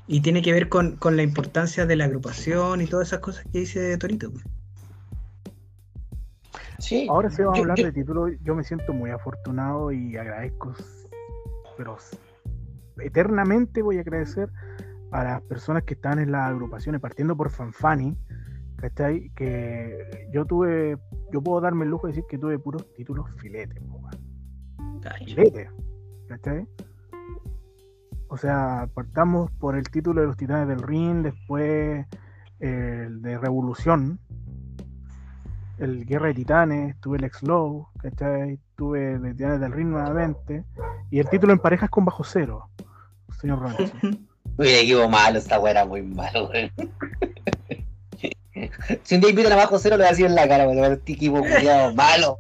y tiene que ver con, con la importancia de la agrupación y todas esas cosas que dice Torito. Sí. Ahora sí vamos a hablar yo- de título. Yo me siento muy afortunado y agradezco, pero eternamente voy a agradecer a las personas que están en las agrupaciones, partiendo por Fanfani, ¿cachai? Que yo tuve, yo puedo darme el lujo de decir que tuve puros títulos filetes, po, filetes, ¿cachai? O sea, partamos por el título de los Titanes del Ring, después el de Revolución, el Guerra de Titanes, tuve el X-Low, ¿cachai? Tuve el Titanes del Ring nuevamente, y el título en parejas con Bajo Cero, señor Rancho. [laughs] Uy, equipo malo, esta weá era muy malo. [laughs] Si un día invitan a Bajo Cero, le voy a decir en la cara, weón. Este equipo culiado malo.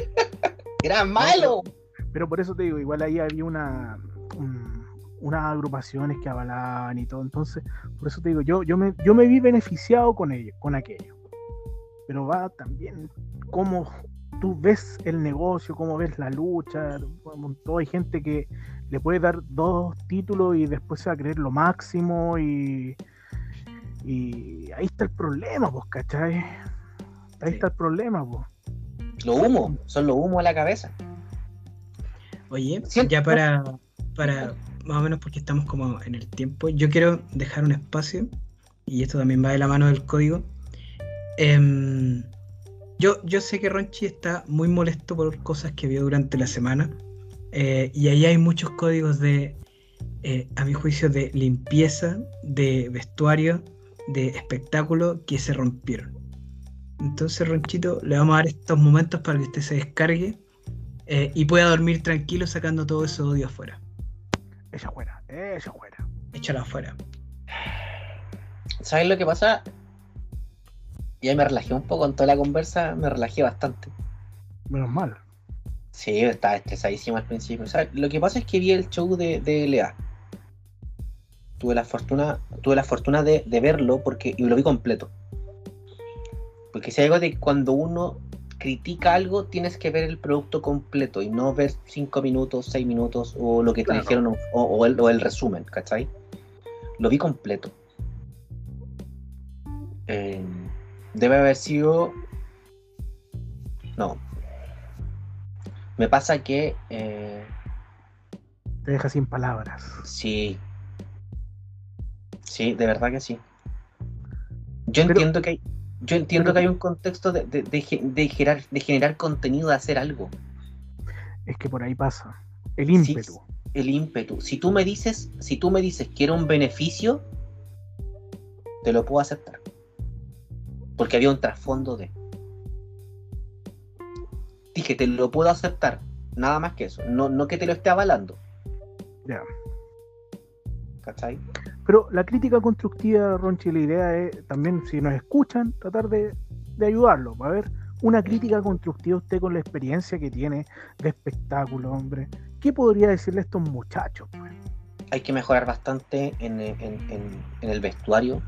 [laughs] Era malo. Pero por eso te digo, igual ahí había una un- unas agrupaciones que avalaban y todo. Entonces, por eso te digo, yo, yo me, yo me vi beneficiado con ello, con aquello. Pero va también cómo tú ves el negocio, cómo ves la lucha. todo hay gente que le puede dar dos títulos y después se va a creer lo máximo y, y ahí está el problema, pues, ¿cachai? Ahí Sí. está el problema, pues. Los humos, son los humos a la cabeza. Oye, ya para, para, más o menos porque estamos como en el tiempo, yo quiero dejar un espacio, y esto también va de la mano del código. Em, yo, yo sé que Ronchi está muy molesto por cosas que vio durante la semana, eh, y ahí hay muchos códigos de, eh, a mi juicio, de limpieza, de vestuario, de espectáculo que se rompieron. Entonces, Ronchito, le vamos a dar estos momentos para que usted se descargue eh, y pueda dormir tranquilo sacando todo ese odio afuera. Ella fuera, ella fuera. Échalo afuera. ¿Sabes lo que pasa? Ya me relajé un poco en toda la conversa, me relajé bastante. Menos mal. Sí, estaba estresadísimo al principio. O sea, lo que pasa es que vi el show de, de LA. Tuve la fortuna, tuve la fortuna de, de verlo porque y lo vi completo. Porque si algo de cuando uno critica algo, tienes que ver el producto completo y no ver 5 minutos, 6 minutos o lo que te dijeron o, o el, o el resumen, ¿cachai? Lo vi completo. Eh, debe haber sido... No. Me pasa que... eh, Te deja sin palabras. Sí. Sí, de verdad que sí. Yo Pero- entiendo que hay, yo entiendo que hay un contexto de, de, de ge- de generar, de generar contenido, de hacer algo. Es que por ahí pasa. El Sí, ímpetu. El ímpetu. Si tú me dices, si tú me dices que era un beneficio, te lo puedo aceptar. Porque había un trasfondo de. Dije, te lo puedo aceptar. Nada más que eso. No, no que te lo esté avalando. Ya. ¿Cachai? Pero la crítica constructiva, Ronchi, la idea es también, si nos escuchan, tratar de, de ayudarlos. A ver, una crítica constructiva usted con la experiencia que tiene de espectáculo, hombre. ¿Qué podría decirle a estos muchachos? pues? hay que mejorar bastante en, el vestuario.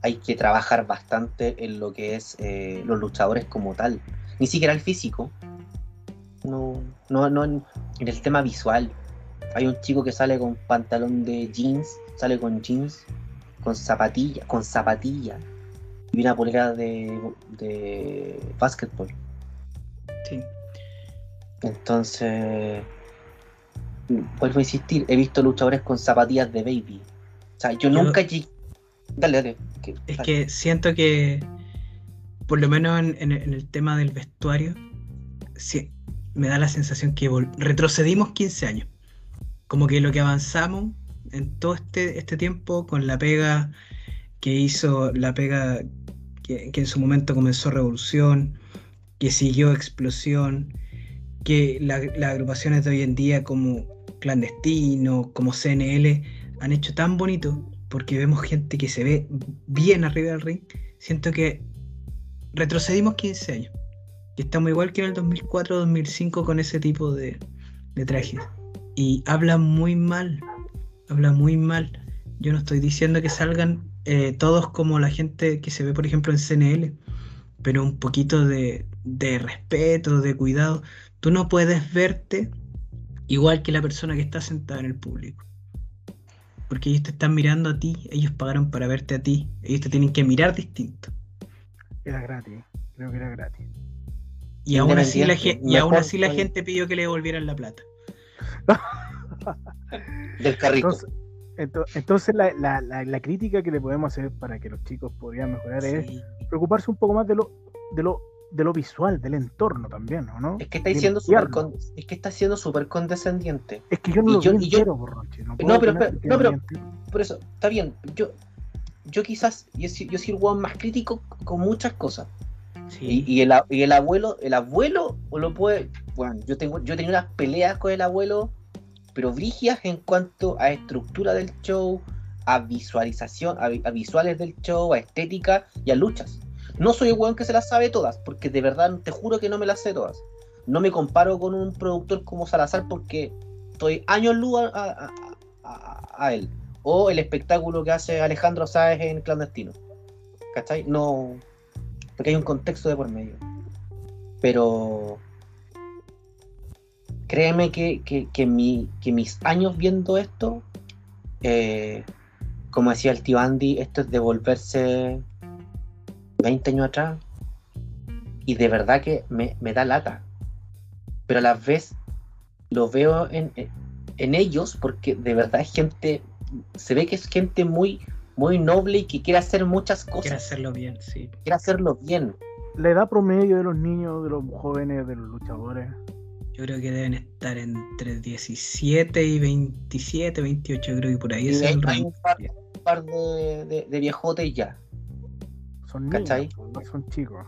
Hay que trabajar bastante en lo que es eh, los luchadores como tal. Ni siquiera el físico. No, no, no en el tema visual. Hay un chico que sale con pantalón de jeans, sale con jeans, con zapatilla, con zapatilla y una polera de, de básquetbol. Sí. Entonces, vuelvo a insistir, he visto luchadores con zapatillas de baby. O sea, yo, Yo- nunca llegué. Dale, dale. que- Es dale. que siento que, por lo menos en, en el- en el tema del vestuario, sí, me da la sensación que retrocedimos 15 años. Como que lo que avanzamos en todo este, este tiempo con la pega que hizo, la pega que, en su momento comenzó Revolución, que siguió Explosión, que la- las agrupaciones de hoy en día como Clandestino, como CNL, han hecho tan bonito porque vemos gente que se ve bien arriba del ring. Siento que retrocedimos 15 años. Y estamos igual que en el 2004-2005 con ese tipo de, de trajes. Y habla muy mal. Habla muy mal. Yo no estoy diciendo que salgan eh, todos como la gente que se ve, por ejemplo, en CNL. Pero un poquito de, de respeto, de cuidado. Tú no puedes verte igual que la persona que está sentada en el público. Porque ellos te están mirando a ti, ellos pagaron para verte a ti, ellos te tienen que mirar distinto. Era gratis. Creo que era gratis. Y aún así la, y aún así la gente pidió que le devolvieran la plata. [laughs] Del carrito. Entonces, ento- entonces la, la- la- la crítica que le podemos hacer para que los chicos podrían mejorar es preocuparse un poco más de lo, de lo, de lo visual, del entorno también, ¿o no? es que estáis de siendo súper con- es que estás siendo súper condescendiente. Es que yo no y lo yo- entero, No, pero- no, pero-. Por eso, está bien. Yo, yo quizás, yo, soy- yo soy el weón más crítico con muchas cosas. Sí. Y, y el, y el abuelo, el abuelo lo puede. Bueno, yo tengo, yo tenía unas peleas con el abuelo, pero brígidas en cuanto a estructura del show, a visualización, a, vi- a visuales del show, a estética y a luchas. No soy el weón que se las sabe todas, porque de verdad te juro que no me las sé todas. No me comparo con un productor como Salazar porque estoy años luz a- a- a él. O el espectáculo que hace Alejandro Sáez en Clandestino. ¿Cachai? No. Porque hay un contexto de por medio. Pero. Créeme que, que, que mi- que mis años viendo esto, eh, como decía el tío Andy, esto es devolverse 20 años atrás. Y de verdad que me, me da lata. Pero a la vez lo veo en, en ellos porque de verdad es gente, se ve que es gente muy, muy noble y que quiere hacer muchas Quiero cosas, hacerlo bien, sí. quiere hacerlo bien. La edad promedio de los niños, de los jóvenes, de los luchadores. Yo creo que deben estar entre 17 y 27, 28, creo que por ahí Y es hay, el hay rango. un par, un par de, de- de viejotes ya. Son niños, ¿Cachai? no son chicos.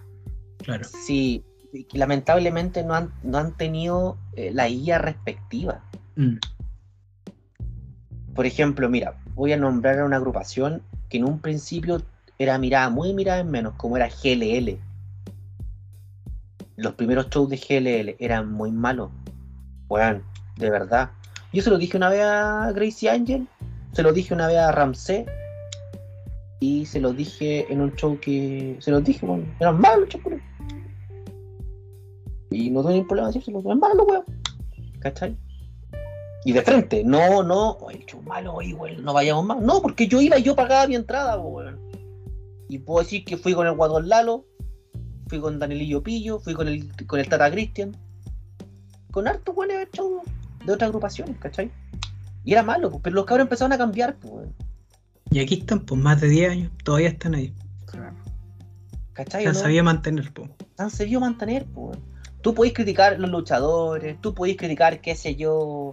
Claro. Sí, lamentablemente no han, no han tenido eh, la guía respectiva. Mm. Por ejemplo, mira, voy a nombrar a una agrupación que en un principio era mirada, muy mirada en menos, como era GLL. Los primeros shows de GLL eran muy malos. Bueno, de verdad. Yo se lo dije una vez a Gracie Angel, se lo dije una vez a Ramsey y se lo dije en un show que. Se los dije, bueno, eran malos los shows. Y no tengo ningún problema de decírselo, eran malos, weón. ¿Cachai? Y de frente, no, no, oye, el show malo, igual, no vayamos más. No, porque yo iba y yo pagaba mi entrada, weón. Y puedo decir que fui con el Guadón Lalo, fui con Danielillo Pillo, fui con el, con el Tata Christian, con harto weón de show de otras agrupaciones, ¿cachai? Y era malo, pues, pero los cabros empezaron a cambiar, pues. Y aquí están, pues más de 10 años, todavía están ahí. ¿Cachai? Se han no? sabido mantener, pues. Se han sabido mantener, pues. Tú podés criticar los luchadores, tú podés criticar, qué sé yo.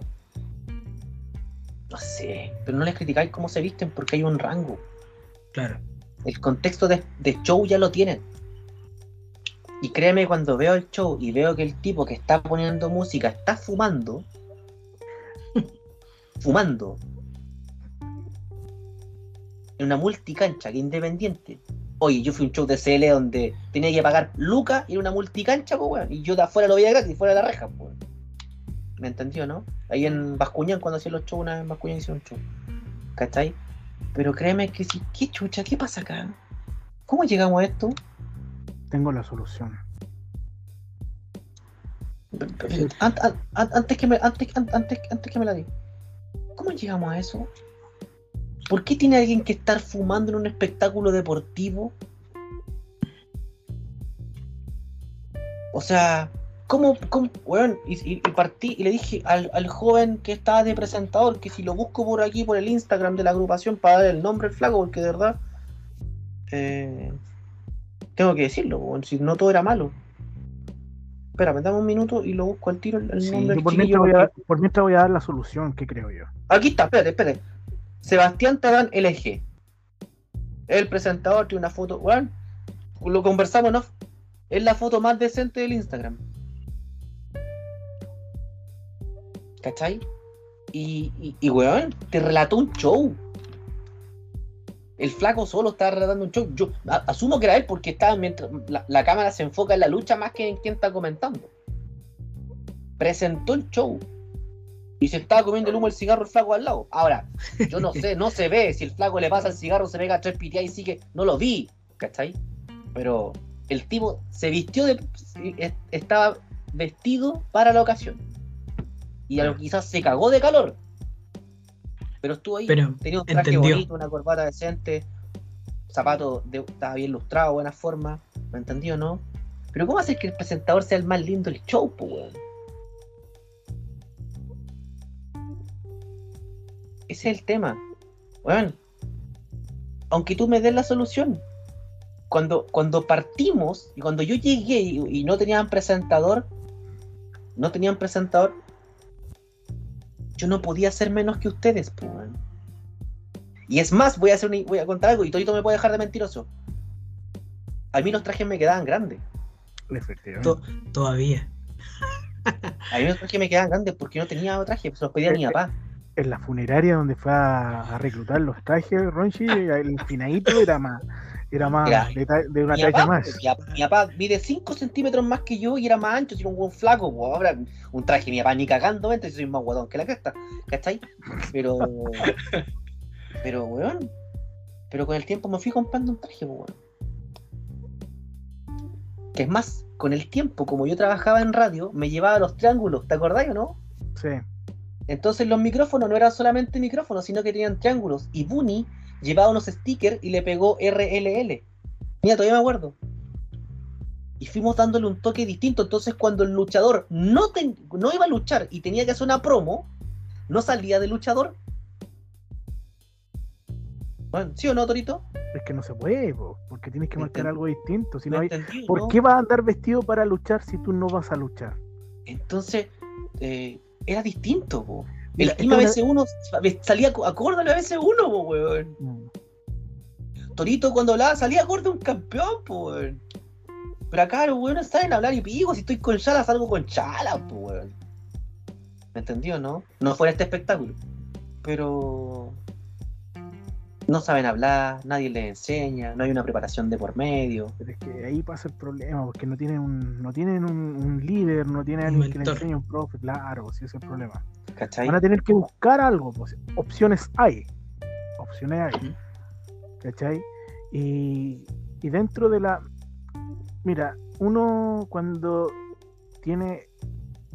No sé, pero no les criticáis cómo se visten porque hay un rango. Claro. El contexto de, de show ya lo tienen. Y créeme, cuando veo el show y veo que el tipo que está poniendo música está fumando, [laughs] fumando, en una multicancha que independiente. Oye, yo fui un show de CL donde tenía que pagar lucas y era una multicancha, pues, weón. Y yo de afuera lo veía gratis, fuera de la reja, pues. ¿Me entendió, no? Ahí en Bascuñán, cuando hacían los shows, una vez en Bascuñán hicieron un show. ¿Cachai? Pero créeme que si, ¿qué chucha? ¿Qué pasa acá? ¿Cómo llegamos a esto? Tengo la solución. An- an- an- antes, que me, antes, an- antes, antes que me la di. ¿Cómo llegamos a eso? ¿Por qué tiene alguien que estar fumando en un espectáculo deportivo? O sea, ¿cómo, cómo y- y partí y le dije al, al joven que estaba de presentador que si lo busco por aquí, por el Instagram de la agrupación para dar el nombre al flaco, porque de verdad eh, tengo que decirlo, si no todo era malo. Espera, dame un minuto y lo busco al tiro el, Sí, nombre del por, mientras voy a, por mientras voy a dar la solución que creo yo. Aquí está, espérate, espérate. Sebastián Tarán LG. El presentador tiene una foto, weón. Lo conversamos, ¿no? Es la foto más decente del Instagram. ¿Cachai? Y, y, y, weón, te relató un show. El flaco solo estaba relatando un show. Yo asumo que era él porque estaba mientras la, cámara se enfoca en la lucha más que en quien está comentando. Presentó el show. Y se estaba comiendo el humo el cigarro el flaco al lado. Ahora, yo no sé, no se ve. Si el flaco le pasa el cigarro, se pega tres piteadas y sigue. No lo vi, ¿cachai? Pero el tipo se vistió de. es- Estaba vestido para la ocasión. Y a lo quizás se cagó de calor. Pero estuvo ahí. Pero Tenía un traje entendió. bonito, una corbata decente, zapato de, estaba bien lustrado, buena forma. ¿Me entendió, no? Pero ¿cómo hacer que el presentador sea el más lindo del show, po, weón? Ese es el tema. Weón. Aunque tú me des la solución. Cuando, cuando partimos y cuando yo llegué y, y no tenían presentador, no tenían presentador, yo no podía ser menos que ustedes, weón. Y es más, voy a hacer una- voy a contar algo y Torito me puede dejar de mentiroso. A mí los trajes me quedaban grandes. Efectivamente. To- todavía. A mí los trajes me quedaban grandes porque no tenía traje, se los pedía a mi papá. En la funeraria donde fue a, a reclutar los trajes, Ronchi, el finadito era más, era más Era- de, una talla más. mi papá- mi papá mide 5 centímetros más que yo y era más ancho, era un buen flaco. po. Ahora un traje, mi papá ni cagando, entonces soy más guadón que la cresta, ¿cachai? Pero, [laughs] pero, weón, pero con el tiempo me fui comprando un traje, po, weón. Que es más, con el tiempo, como yo trabajaba en radio, me llevaba los triángulos, ¿te acordás o no? Sí. Entonces los micrófonos no eran solamente micrófonos, sino que tenían triángulos. Y Bunny llevaba unos stickers y le pegó RLL. Mira, todavía me acuerdo. Y fuimos dándole un toque distinto. Entonces cuando el luchador no, ten- no iba a luchar y tenía que hacer una promo, no salía de luchador. Bueno, ¿sí o no, Torito? Es que no se puede, po, porque tienes que marcar algo distinto. Si no No hay- entendí, ¿Por ¿no? qué vas a andar vestido para luchar si tú no vas a luchar? Entonces, eh, era distinto, po. Mira, El team esta es ABC1 salía acorde al ABC1, po, weón. una- Mm. Torito cuando hablaba salía acorde a un campeón, po, weón. Pero acá los weones saben hablar y pico, si estoy con chala salgo con chala, po, weón. ¿Me entendió, no? No fuera este espectáculo. Pero. No saben hablar, nadie les enseña, no hay una preparación de por medio. Pero es que ahí pasa el problema, porque no tienen un, no tienen un, un líder, no tienen alguien que les enseñe un profe, claro, si ese es el problema. ¿Cachai? Van a tener que buscar algo, pues. Opciones hay. Opciones hay. Ujú. ¿Cachai? Y, y dentro de la. Mira, uno cuando tiene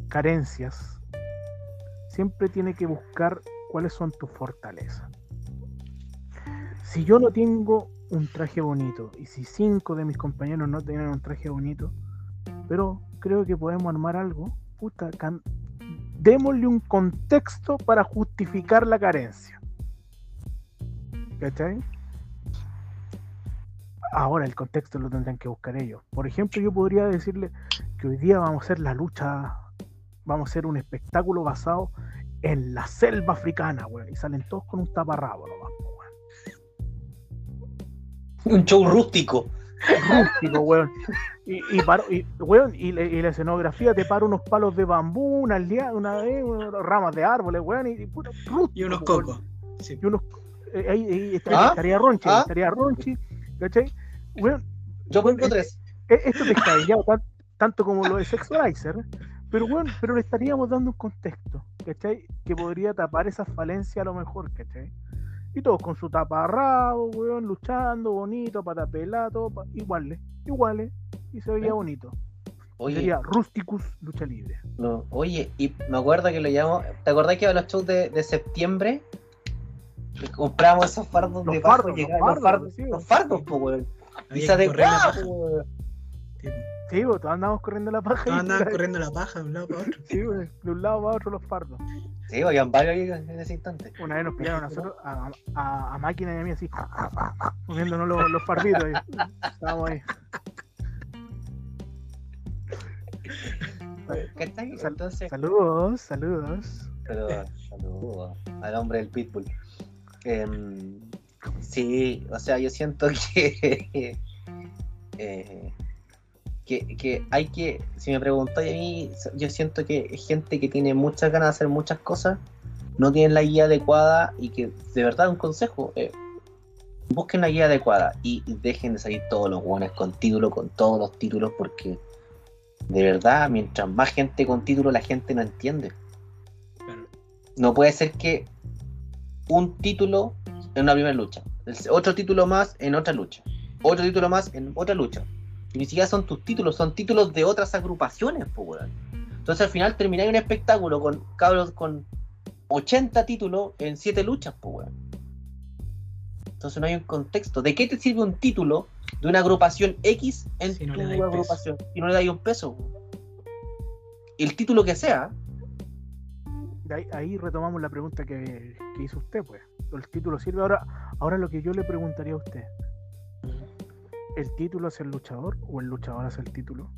carencias, siempre tiene que buscar cuáles son tus fortalezas. Si yo no tengo un traje bonito, y si cinco de mis compañeros no tienen un traje bonito, pero creo que podemos armar algo, puta, cam- démosle un contexto para justificar la carencia. ¿Cachai? Ahora el contexto lo tendrán que buscar ellos. Por ejemplo, yo podría decirle que hoy día vamos a hacer la lucha, vamos a hacer un espectáculo basado en la selva africana, weón. Y salen todos con un taparrabo nomás, weón. Un show rústico. Rústico, weón. Y, y, paro- y, weón, y, la- y la escenografía te para unos palos de bambú, unas, una, eh, unas ramas de árboles, weón, y, y puta, rústico, Y unos cocos. Sí. y unos eh, ahí, ahí estaría, ¿Ah? estaría Ronchi, ¿Ah? estaría Ronchi, ¿cachai? Weón, Yo pongo tres. e- esto te está tan, tanto como lo de Sexualizer, pero bueno, pero le estaríamos dando un contexto, ¿cachai? Que podría tapar esa falencia a lo mejor, ¿cachai? Y todos con su taparrabo, weón, luchando, bonito, patapelá, todo, pa- iguales, iguales, y se veía ¿Eh? bonito. Oye, Sería Rusticus Lucha Libre. no, oye, y me acuerdo que lo llamamos. ¿Te acordás que a los shows de, de septiembre? compramos esos fardos Los de fardos, los llegaban- los fardos, fardos, sí, los sí. fardos, po, weón. Y se adecuaba, paja. po, weón. Sí. Pues, todos andamos corriendo la paja. Todos andaban corriendo la paja de un lado para otro. Sí, de un lado para otro los fardos. Sí, habían varios ahí en ese instante. Una vez nos pillaron a nosotros, a, a, a máquina y a mí así, moviéndonos los, los farditos. ahí. Estábamos ahí. ¿Cachai? Sal- Entonces, Saludos, saludos. pero saludos al hombre del pitbull. Em, sí, o sea, yo siento que, [laughs] eh, que que hay que, si me preguntáis a mí, yo siento que gente que tiene muchas ganas de hacer muchas cosas, no tienen la guía adecuada y que de verdad un consejo, eh, busquen la guía adecuada y dejen de salir todos los guones con título, con todos los títulos, porque de verdad, mientras más gente con título, la gente no entiende. No puede ser que un título en una primera lucha, otro título más en otra lucha, otro título más en otra lucha. Ni siquiera son tus títulos, son títulos de otras agrupaciones, po, weón. Entonces al final termináis un espectáculo con cabros con 80 títulos en 7 luchas, po, weón. Entonces no hay un contexto. ¿De qué te sirve un título de una agrupación X en Si no tu peso. agrupación? Si no le dais un peso. weón? El título que sea, ahí retomamos la pregunta que, que hizo usted, pues. ¿El título sirve? Ahora, ahora lo que yo le preguntaría a usted, ¿el título es el luchador o el luchador es el título?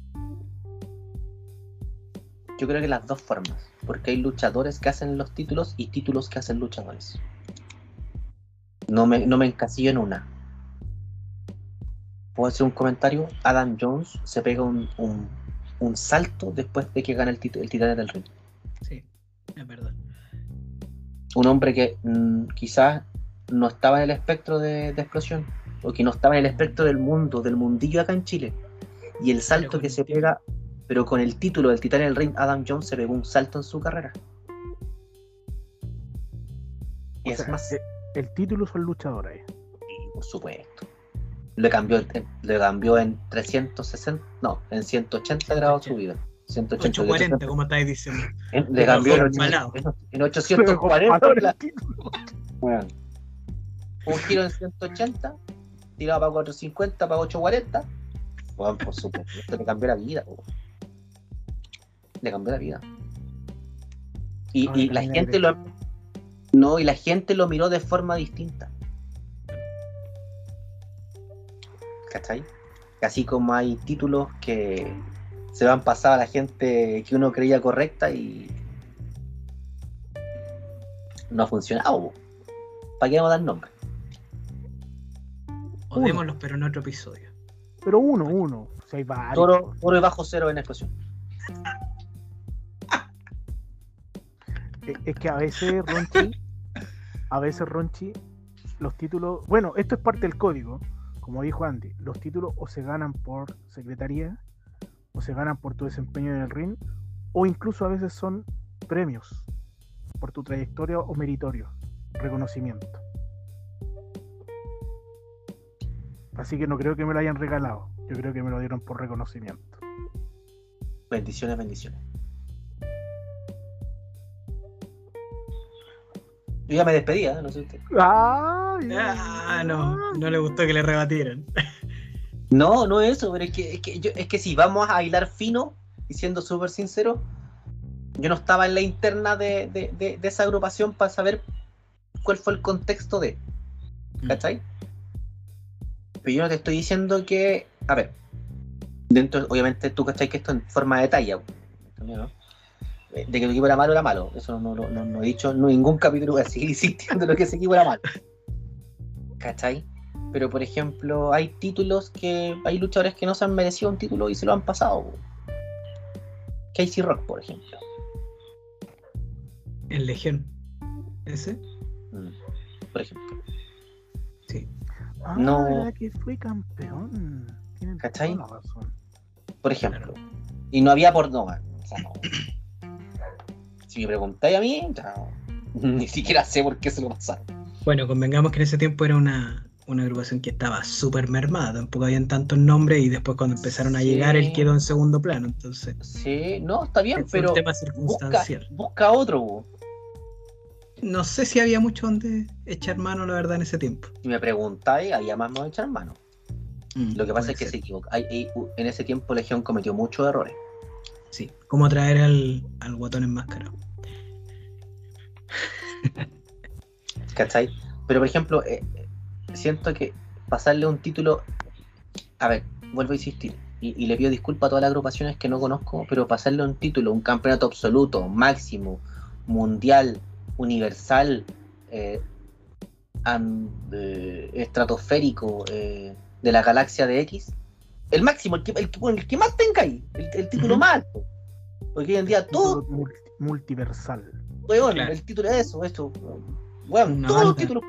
Yo creo que las dos formas, porque hay luchadores que hacen los títulos y títulos que hacen luchadores. No me, no me encasillo en una. ¿Puedo hacer un comentario? Adam Jones se pega un, un, un salto después de que gana el, tit- el titán del ring. Sí, es verdad. Un hombre que mm, quizás no estaba en el espectro de, de explosión, o que no estaba en el espectro del mundo, del mundillo acá en Chile. Y el salto que el se pega, pero con el título del titán del ring, Adam Jones se pegó un salto en su carrera. Y O es sea, más, eh, el título es el luchador ahí. Sí, por supuesto. Le cambió, en- le cambió en 360, no, en 180 grados su vida. 180, 840, como estáis diciendo. en- le cambió en, Palado. 800 en 840. Valor el la- weón. Un giro en 180, tirado para 450, para 840. Bueno, por supuesto, esto [laughs] le cambió la vida. Le cambió la vida. Y, la gente lo, no, y la gente lo miró de forma distinta. ¿Cachai? Así como hay títulos que se van pasado a la gente que uno creía correcta y no ha funcionado. ¿Para qué vamos a dar nombre? O démoslos, pero en otro episodio. Pero uno, uno. O sea, hay varios. Toro, toro y bajo cero en explosión. Es- Es que a veces Ronchi, a veces Ronchi los títulos, bueno, esto es parte del código, como dijo Andy, los títulos o se ganan por secretaría, o se ganan por tu desempeño en el ring, o incluso a veces son premios por tu trayectoria o meritorio, reconocimiento. Así que no creo que me lo hayan regalado, yo creo que me lo dieron por reconocimiento. Bendiciones, bendiciones. Yo ya me despedía, no sé usted. Ay, Ah, no, no le gustó que le rebatieran. [laughs] No, no es eso, pero es que, es que, yo- es que si vamos a bailar fino y siendo súper sincero, yo no estaba en la interna de, de- de- de esa agrupación para saber cuál fue el contexto de, ¿cachai? Pero yo no te estoy diciendo que, a ver, dentro, obviamente tú cachai que esto en forma de talla, ¿no? Eh, de que el equipo era malo, era malo. Eso no, no, he dicho en ningún capítulo, voy a seguir [laughs] insistiendo en lo que ese equipo era malo. ¿Cachai? Pero por ejemplo, hay títulos que. Hay luchadores que no se han merecido un título y se lo han pasado. Casey Rock, por ejemplo. En Legión. ¿Ese? Mm, Por ejemplo. Sí. Ah, No. verdad que fue campeón. Tienen ¿Cachai? toda la razón. Por ejemplo. Y no había por no. O sea, no. Si me preguntáis a mí, [laughs] ni siquiera sé por qué se lo pasaron. Bueno, convengamos que en ese tiempo era una, una agrupación que estaba súper mermada, tampoco habían tantos nombres y después cuando empezaron a Sí. llegar él quedó en segundo plano, entonces Sí, no, está bien, pero un tema busca, circunstancial. busca otro. No sé si había mucho donde echar mano, la verdad, en ese tiempo. Si me preguntáis, había más no echar mano. Mm, Lo que pasa es que ser. se equivoca. hay- en ese tiempo Legión cometió muchos errores. Sí, como traer al, al guatón enmascarado. ¿Cachai? Pero por ejemplo, eh, siento que pasarle un título. A ver, vuelvo a insistir. Y, y le pido disculpas a todas las agrupaciones que no conozco, pero pasarle un título, un campeonato absoluto, máximo, mundial, universal, eh, am- eh, estratosférico, eh, de la galaxia de X, el máximo, el que, el que, el que más tenga ahí, el, el título Ujú. más alto. Porque hoy en día todo, multiversal. weón, Claro. el título es eso, eso, weón, Una los banda. títulos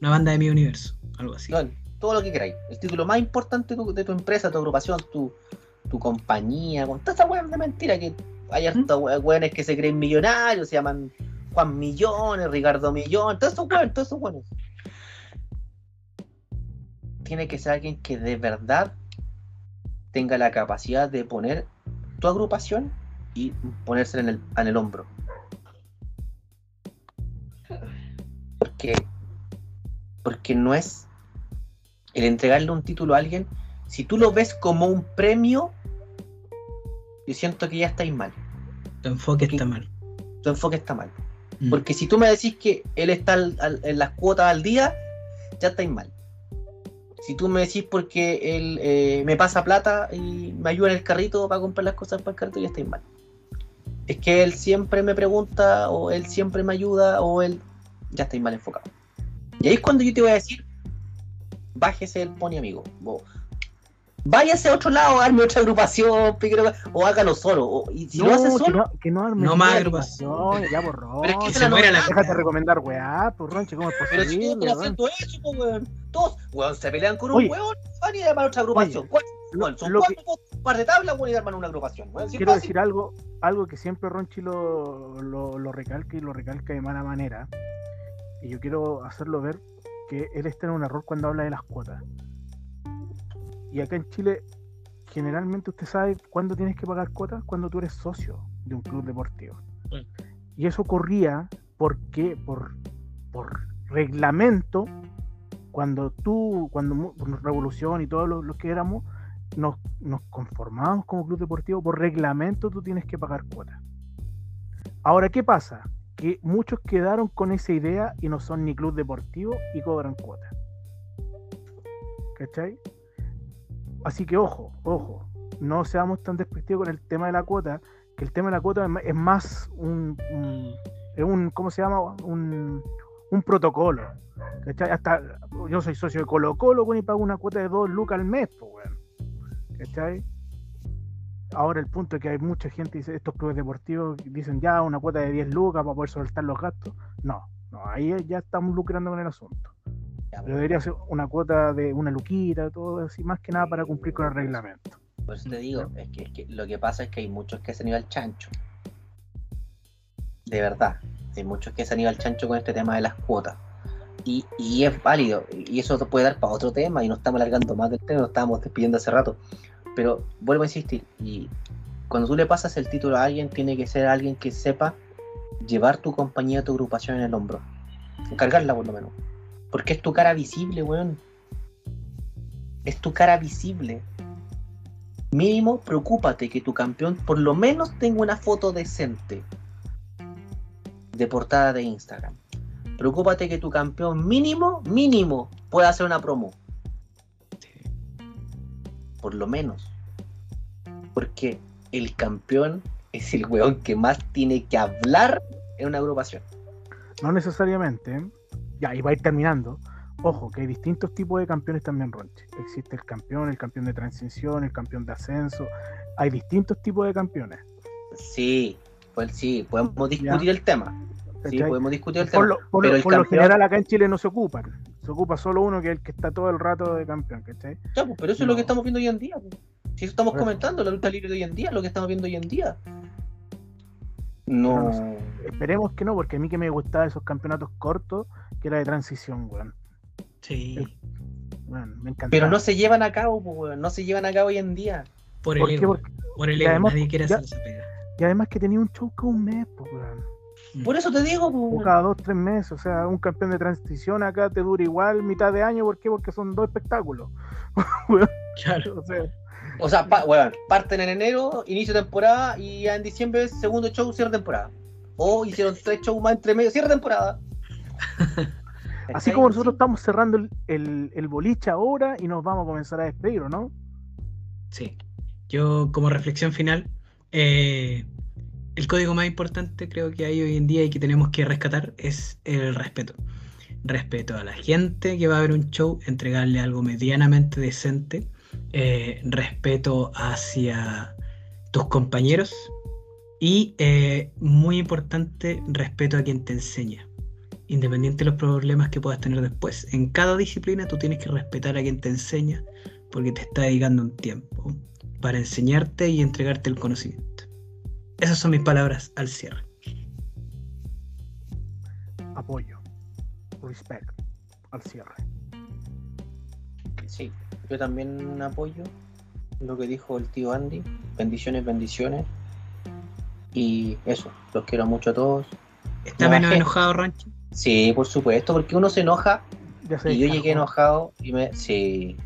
Una banda de mi universo, algo así. Weón, todo lo que queráis. El título más importante de tu, de tu empresa, tu agrupación, tu, tu compañía, con toda esa weón de mentira que hay hartos we- weones que se creen millonarios, se llaman Juan Millones, Ricardo Millones, todos esos weones, todos esos weones. Tiene que ser alguien que de verdad tenga la capacidad de poner tu agrupación y ponérsela en el, en el hombro. Porque, porque no es el entregarle un título a alguien, si tú lo ves como un premio, yo siento que ya estáis mal. Tu enfoque Porque- está mal. Tu enfoque está mal. Mm. Porque si tú me decís que él está en las cuotas al día, ya estáis mal. Si tú me decís porque él eh, me pasa plata y me ayuda en el carrito para comprar las cosas para el carrito, ya estáis mal. Es que él siempre me pregunta, o él siempre me ayuda, o él ya estáis mal enfocado. Y ahí es cuando yo te voy a decir, bájese el pony amigo. Váyase a otro lado, arme otra agrupación, o hágalo solo. o- y si lo hace que solo, no, que no No más agrupación. agrupaciones, Ya, por Pero es que se muera la- Déjate recomendar, weá, por Ronchi, ¿cómo es Pero si posible? todos están weón? haciendo eso, pues, weón. Todos, weón, se pelean con un Oye. weón, van y arman otra agrupación. Oye, weón, son lo cuatro, un par de tablas, weón, y arman una agrupación. Weón, si Quiero fácil. decir algo, algo que siempre Ronchi lo, lo, lo recalca y lo recalca de mala manera. Y yo quiero hacerlo ver que él está en un error cuando habla de las cuotas. Y acá en Chile, generalmente usted sabe cuándo tienes que pagar cuotas cuando tú eres socio de un club deportivo. Sí. Y eso corría porque por, por reglamento, cuando tú, cuando Revolución y todos los, los que éramos, nos, nos conformábamos como club deportivo, por reglamento tú tienes que pagar cuotas. Ahora, ¿qué pasa? Que muchos quedaron con esa idea y no son ni club deportivo y cobran cuotas. ¿Cachai? Así que ojo, ojo, no seamos tan despectivos con el tema de la cuota, que el tema de la cuota es más un, un- un ¿cómo se llama? Un, un protocolo. ¿Cachai? Hasta yo soy socio de Colo Colo, y pago una cuota de 2 lucas al mes, pues, weón. ¿Cachai? Ahora el punto es que hay mucha gente dice, estos clubes deportivos dicen ya una cuota de 10 lucas para poder soltar los gastos. No, no, ahí ya estamos lucrando con el asunto. Pero debería ser una cuota de una luquita, todo así, más que nada para cumplir con el reglamento. Por eso te digo, es que, es que lo que pasa es que hay muchos que se han ido al chancho. De verdad. Hay muchos que se han ido al chancho con este tema de las cuotas. Y, y es válido. Y eso puede dar para otro tema. Y no estamos alargando más del tema, nos estábamos despidiendo hace rato. Pero vuelvo a insistir. Y cuando tú le pasas el título a alguien, tiene que ser alguien que sepa llevar tu compañía, tu agrupación en el hombro. Cargarla por lo menos. Porque es tu cara visible, weón. Es tu cara visible mínimo preocúpate que tu campeón por lo menos tenga una foto decente de portada de Instagram. Preocúpate que tu campeón mínimo, mínimo, pueda hacer una promo. Por lo menos. Porque el campeón es el weón que más tiene que hablar en una agrupación. No necesariamente. Ya, y va a ir terminando. Ojo, que hay distintos tipos de campeones también, Ronche. Existe el campeón, el campeón de transición, el campeón de ascenso. Hay distintos tipos de campeones. Sí, pues sí, podemos discutir el tema. Sí, podemos discutir el Por tema. lo, por pero lo- el por lo general acá en Chile no se ocupan. Se ocupa solo uno que es el que está todo el rato de campeón, ¿cachai? Ya, pues, pero eso es lo que estamos viendo hoy en día. pues. Si eso estamos comentando, la lucha libre de hoy en día, lo que estamos viendo hoy en día. No. Esperemos que no, porque a mí que me gustaban esos campeonatos cortos, que era de transición, weón. Sí. Weón, me encantaba. Pero no se llevan a cabo, weón, no se llevan a cabo hoy en día. Por el ego. Porque- Por el y ego. además, Nadie quiere ya- hacer esa pega. Y además que tenía un show cada un mes, pues, weón. Mm. Por eso te digo, pues, cada dos, tres meses. O sea, un campeón de transición acá te dura igual mitad de año. ¿Por qué? Porque son dos espectáculos. [laughs] Claro. O sea, O sea, pa- weón, parten en enero, inicio de temporada y ya en diciembre, segundo show, cierre de temporada. O hicieron tres shows más entre medio, cierre de temporada. [laughs] así como nosotros estamos cerrando el, el, el boliche ahora y nos vamos a comenzar a despedir, ¿o no? Sí. Yo, como reflexión final, eh, el código más importante creo que hay hoy en día y que tenemos que rescatar es el respeto. Respeto a la gente que va a ver un show, entregarle algo medianamente decente. Eh, respeto hacia tus compañeros. Y eh, muy importante, respeto a quien te enseña. Independiente de los problemas que puedas tener después. En cada disciplina tú tienes que respetar a quien te enseña porque te está dedicando un tiempo para enseñarte y entregarte el conocimiento. Esas son mis palabras al cierre. Apoyo. Respect. Al cierre. Sí, yo también apoyo lo que dijo el tío Andy. Bendiciones, bendiciones. Y eso, los quiero mucho a todos. ¿Está No, menos enojado, Rancho? Sí, por supuesto, porque uno se enoja Ya se y yo llegué enojado y me. Sí.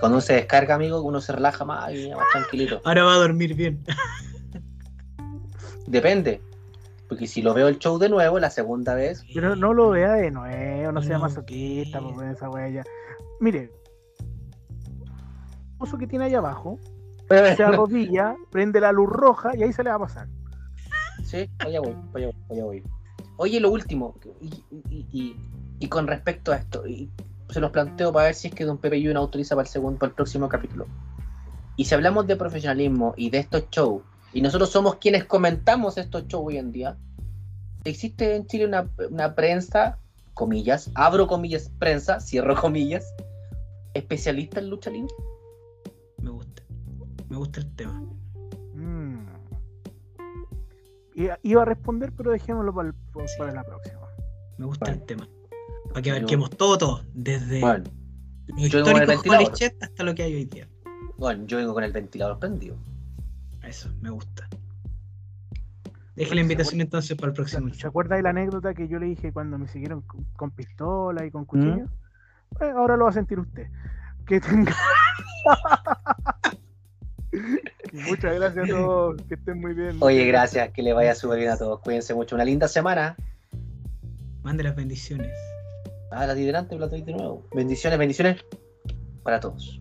Cuando uno se descarga, amigo, uno se relaja más y más tranquilito. Ahora va a dormir bien. Depende. Porque si lo veo el show de nuevo, la segunda vez, Pero no lo vea de nuevo, no sea masoquista, ¿qué? pues, esa wea ya. Mire, pozo que tiene ahí abajo, se arrodilla, prende la luz roja y ahí se le va a pasar. Sí, allá voy, allá voy, allá voy. Oye, lo último, y, y- y- y con respecto a esto, se los planteo para ver si es que Don Pepe Yuna autoriza para el segundo, para el próximo capítulo. Y si hablamos de profesionalismo y de estos shows, y nosotros somos quienes comentamos estos shows hoy en día, existe en Chile una, una prensa, comillas, abro comillas, prensa, cierro comillas, especialista en lucha libre. Me gusta. Me gusta el tema. Mm. Iba a responder, pero dejémoslo para, el- para la próxima. Me gusta el tema. Para que abarquemos todo, todo. Desde Bueno, lo yo con el histórico hasta lo que hay hoy día. bueno, yo vengo con el ventilador prendido. Eso, me gusta. Deje la invitación entonces para el próximo ¿Se acuerda de la anécdota que yo le dije cuando me siguieron con, con pistola y con ¿Mm? cuchillo? Ahora lo va a sentir usted. Que tenga. Y [laughs] Muchas gracias a todos. Que estén muy bien. Oye, gracias, que le vaya súper bien a todos. Cuídense mucho. Una linda semana. Mande las bendiciones. Ah, la de delante, la de nuevo. Bendiciones, bendiciones para todos.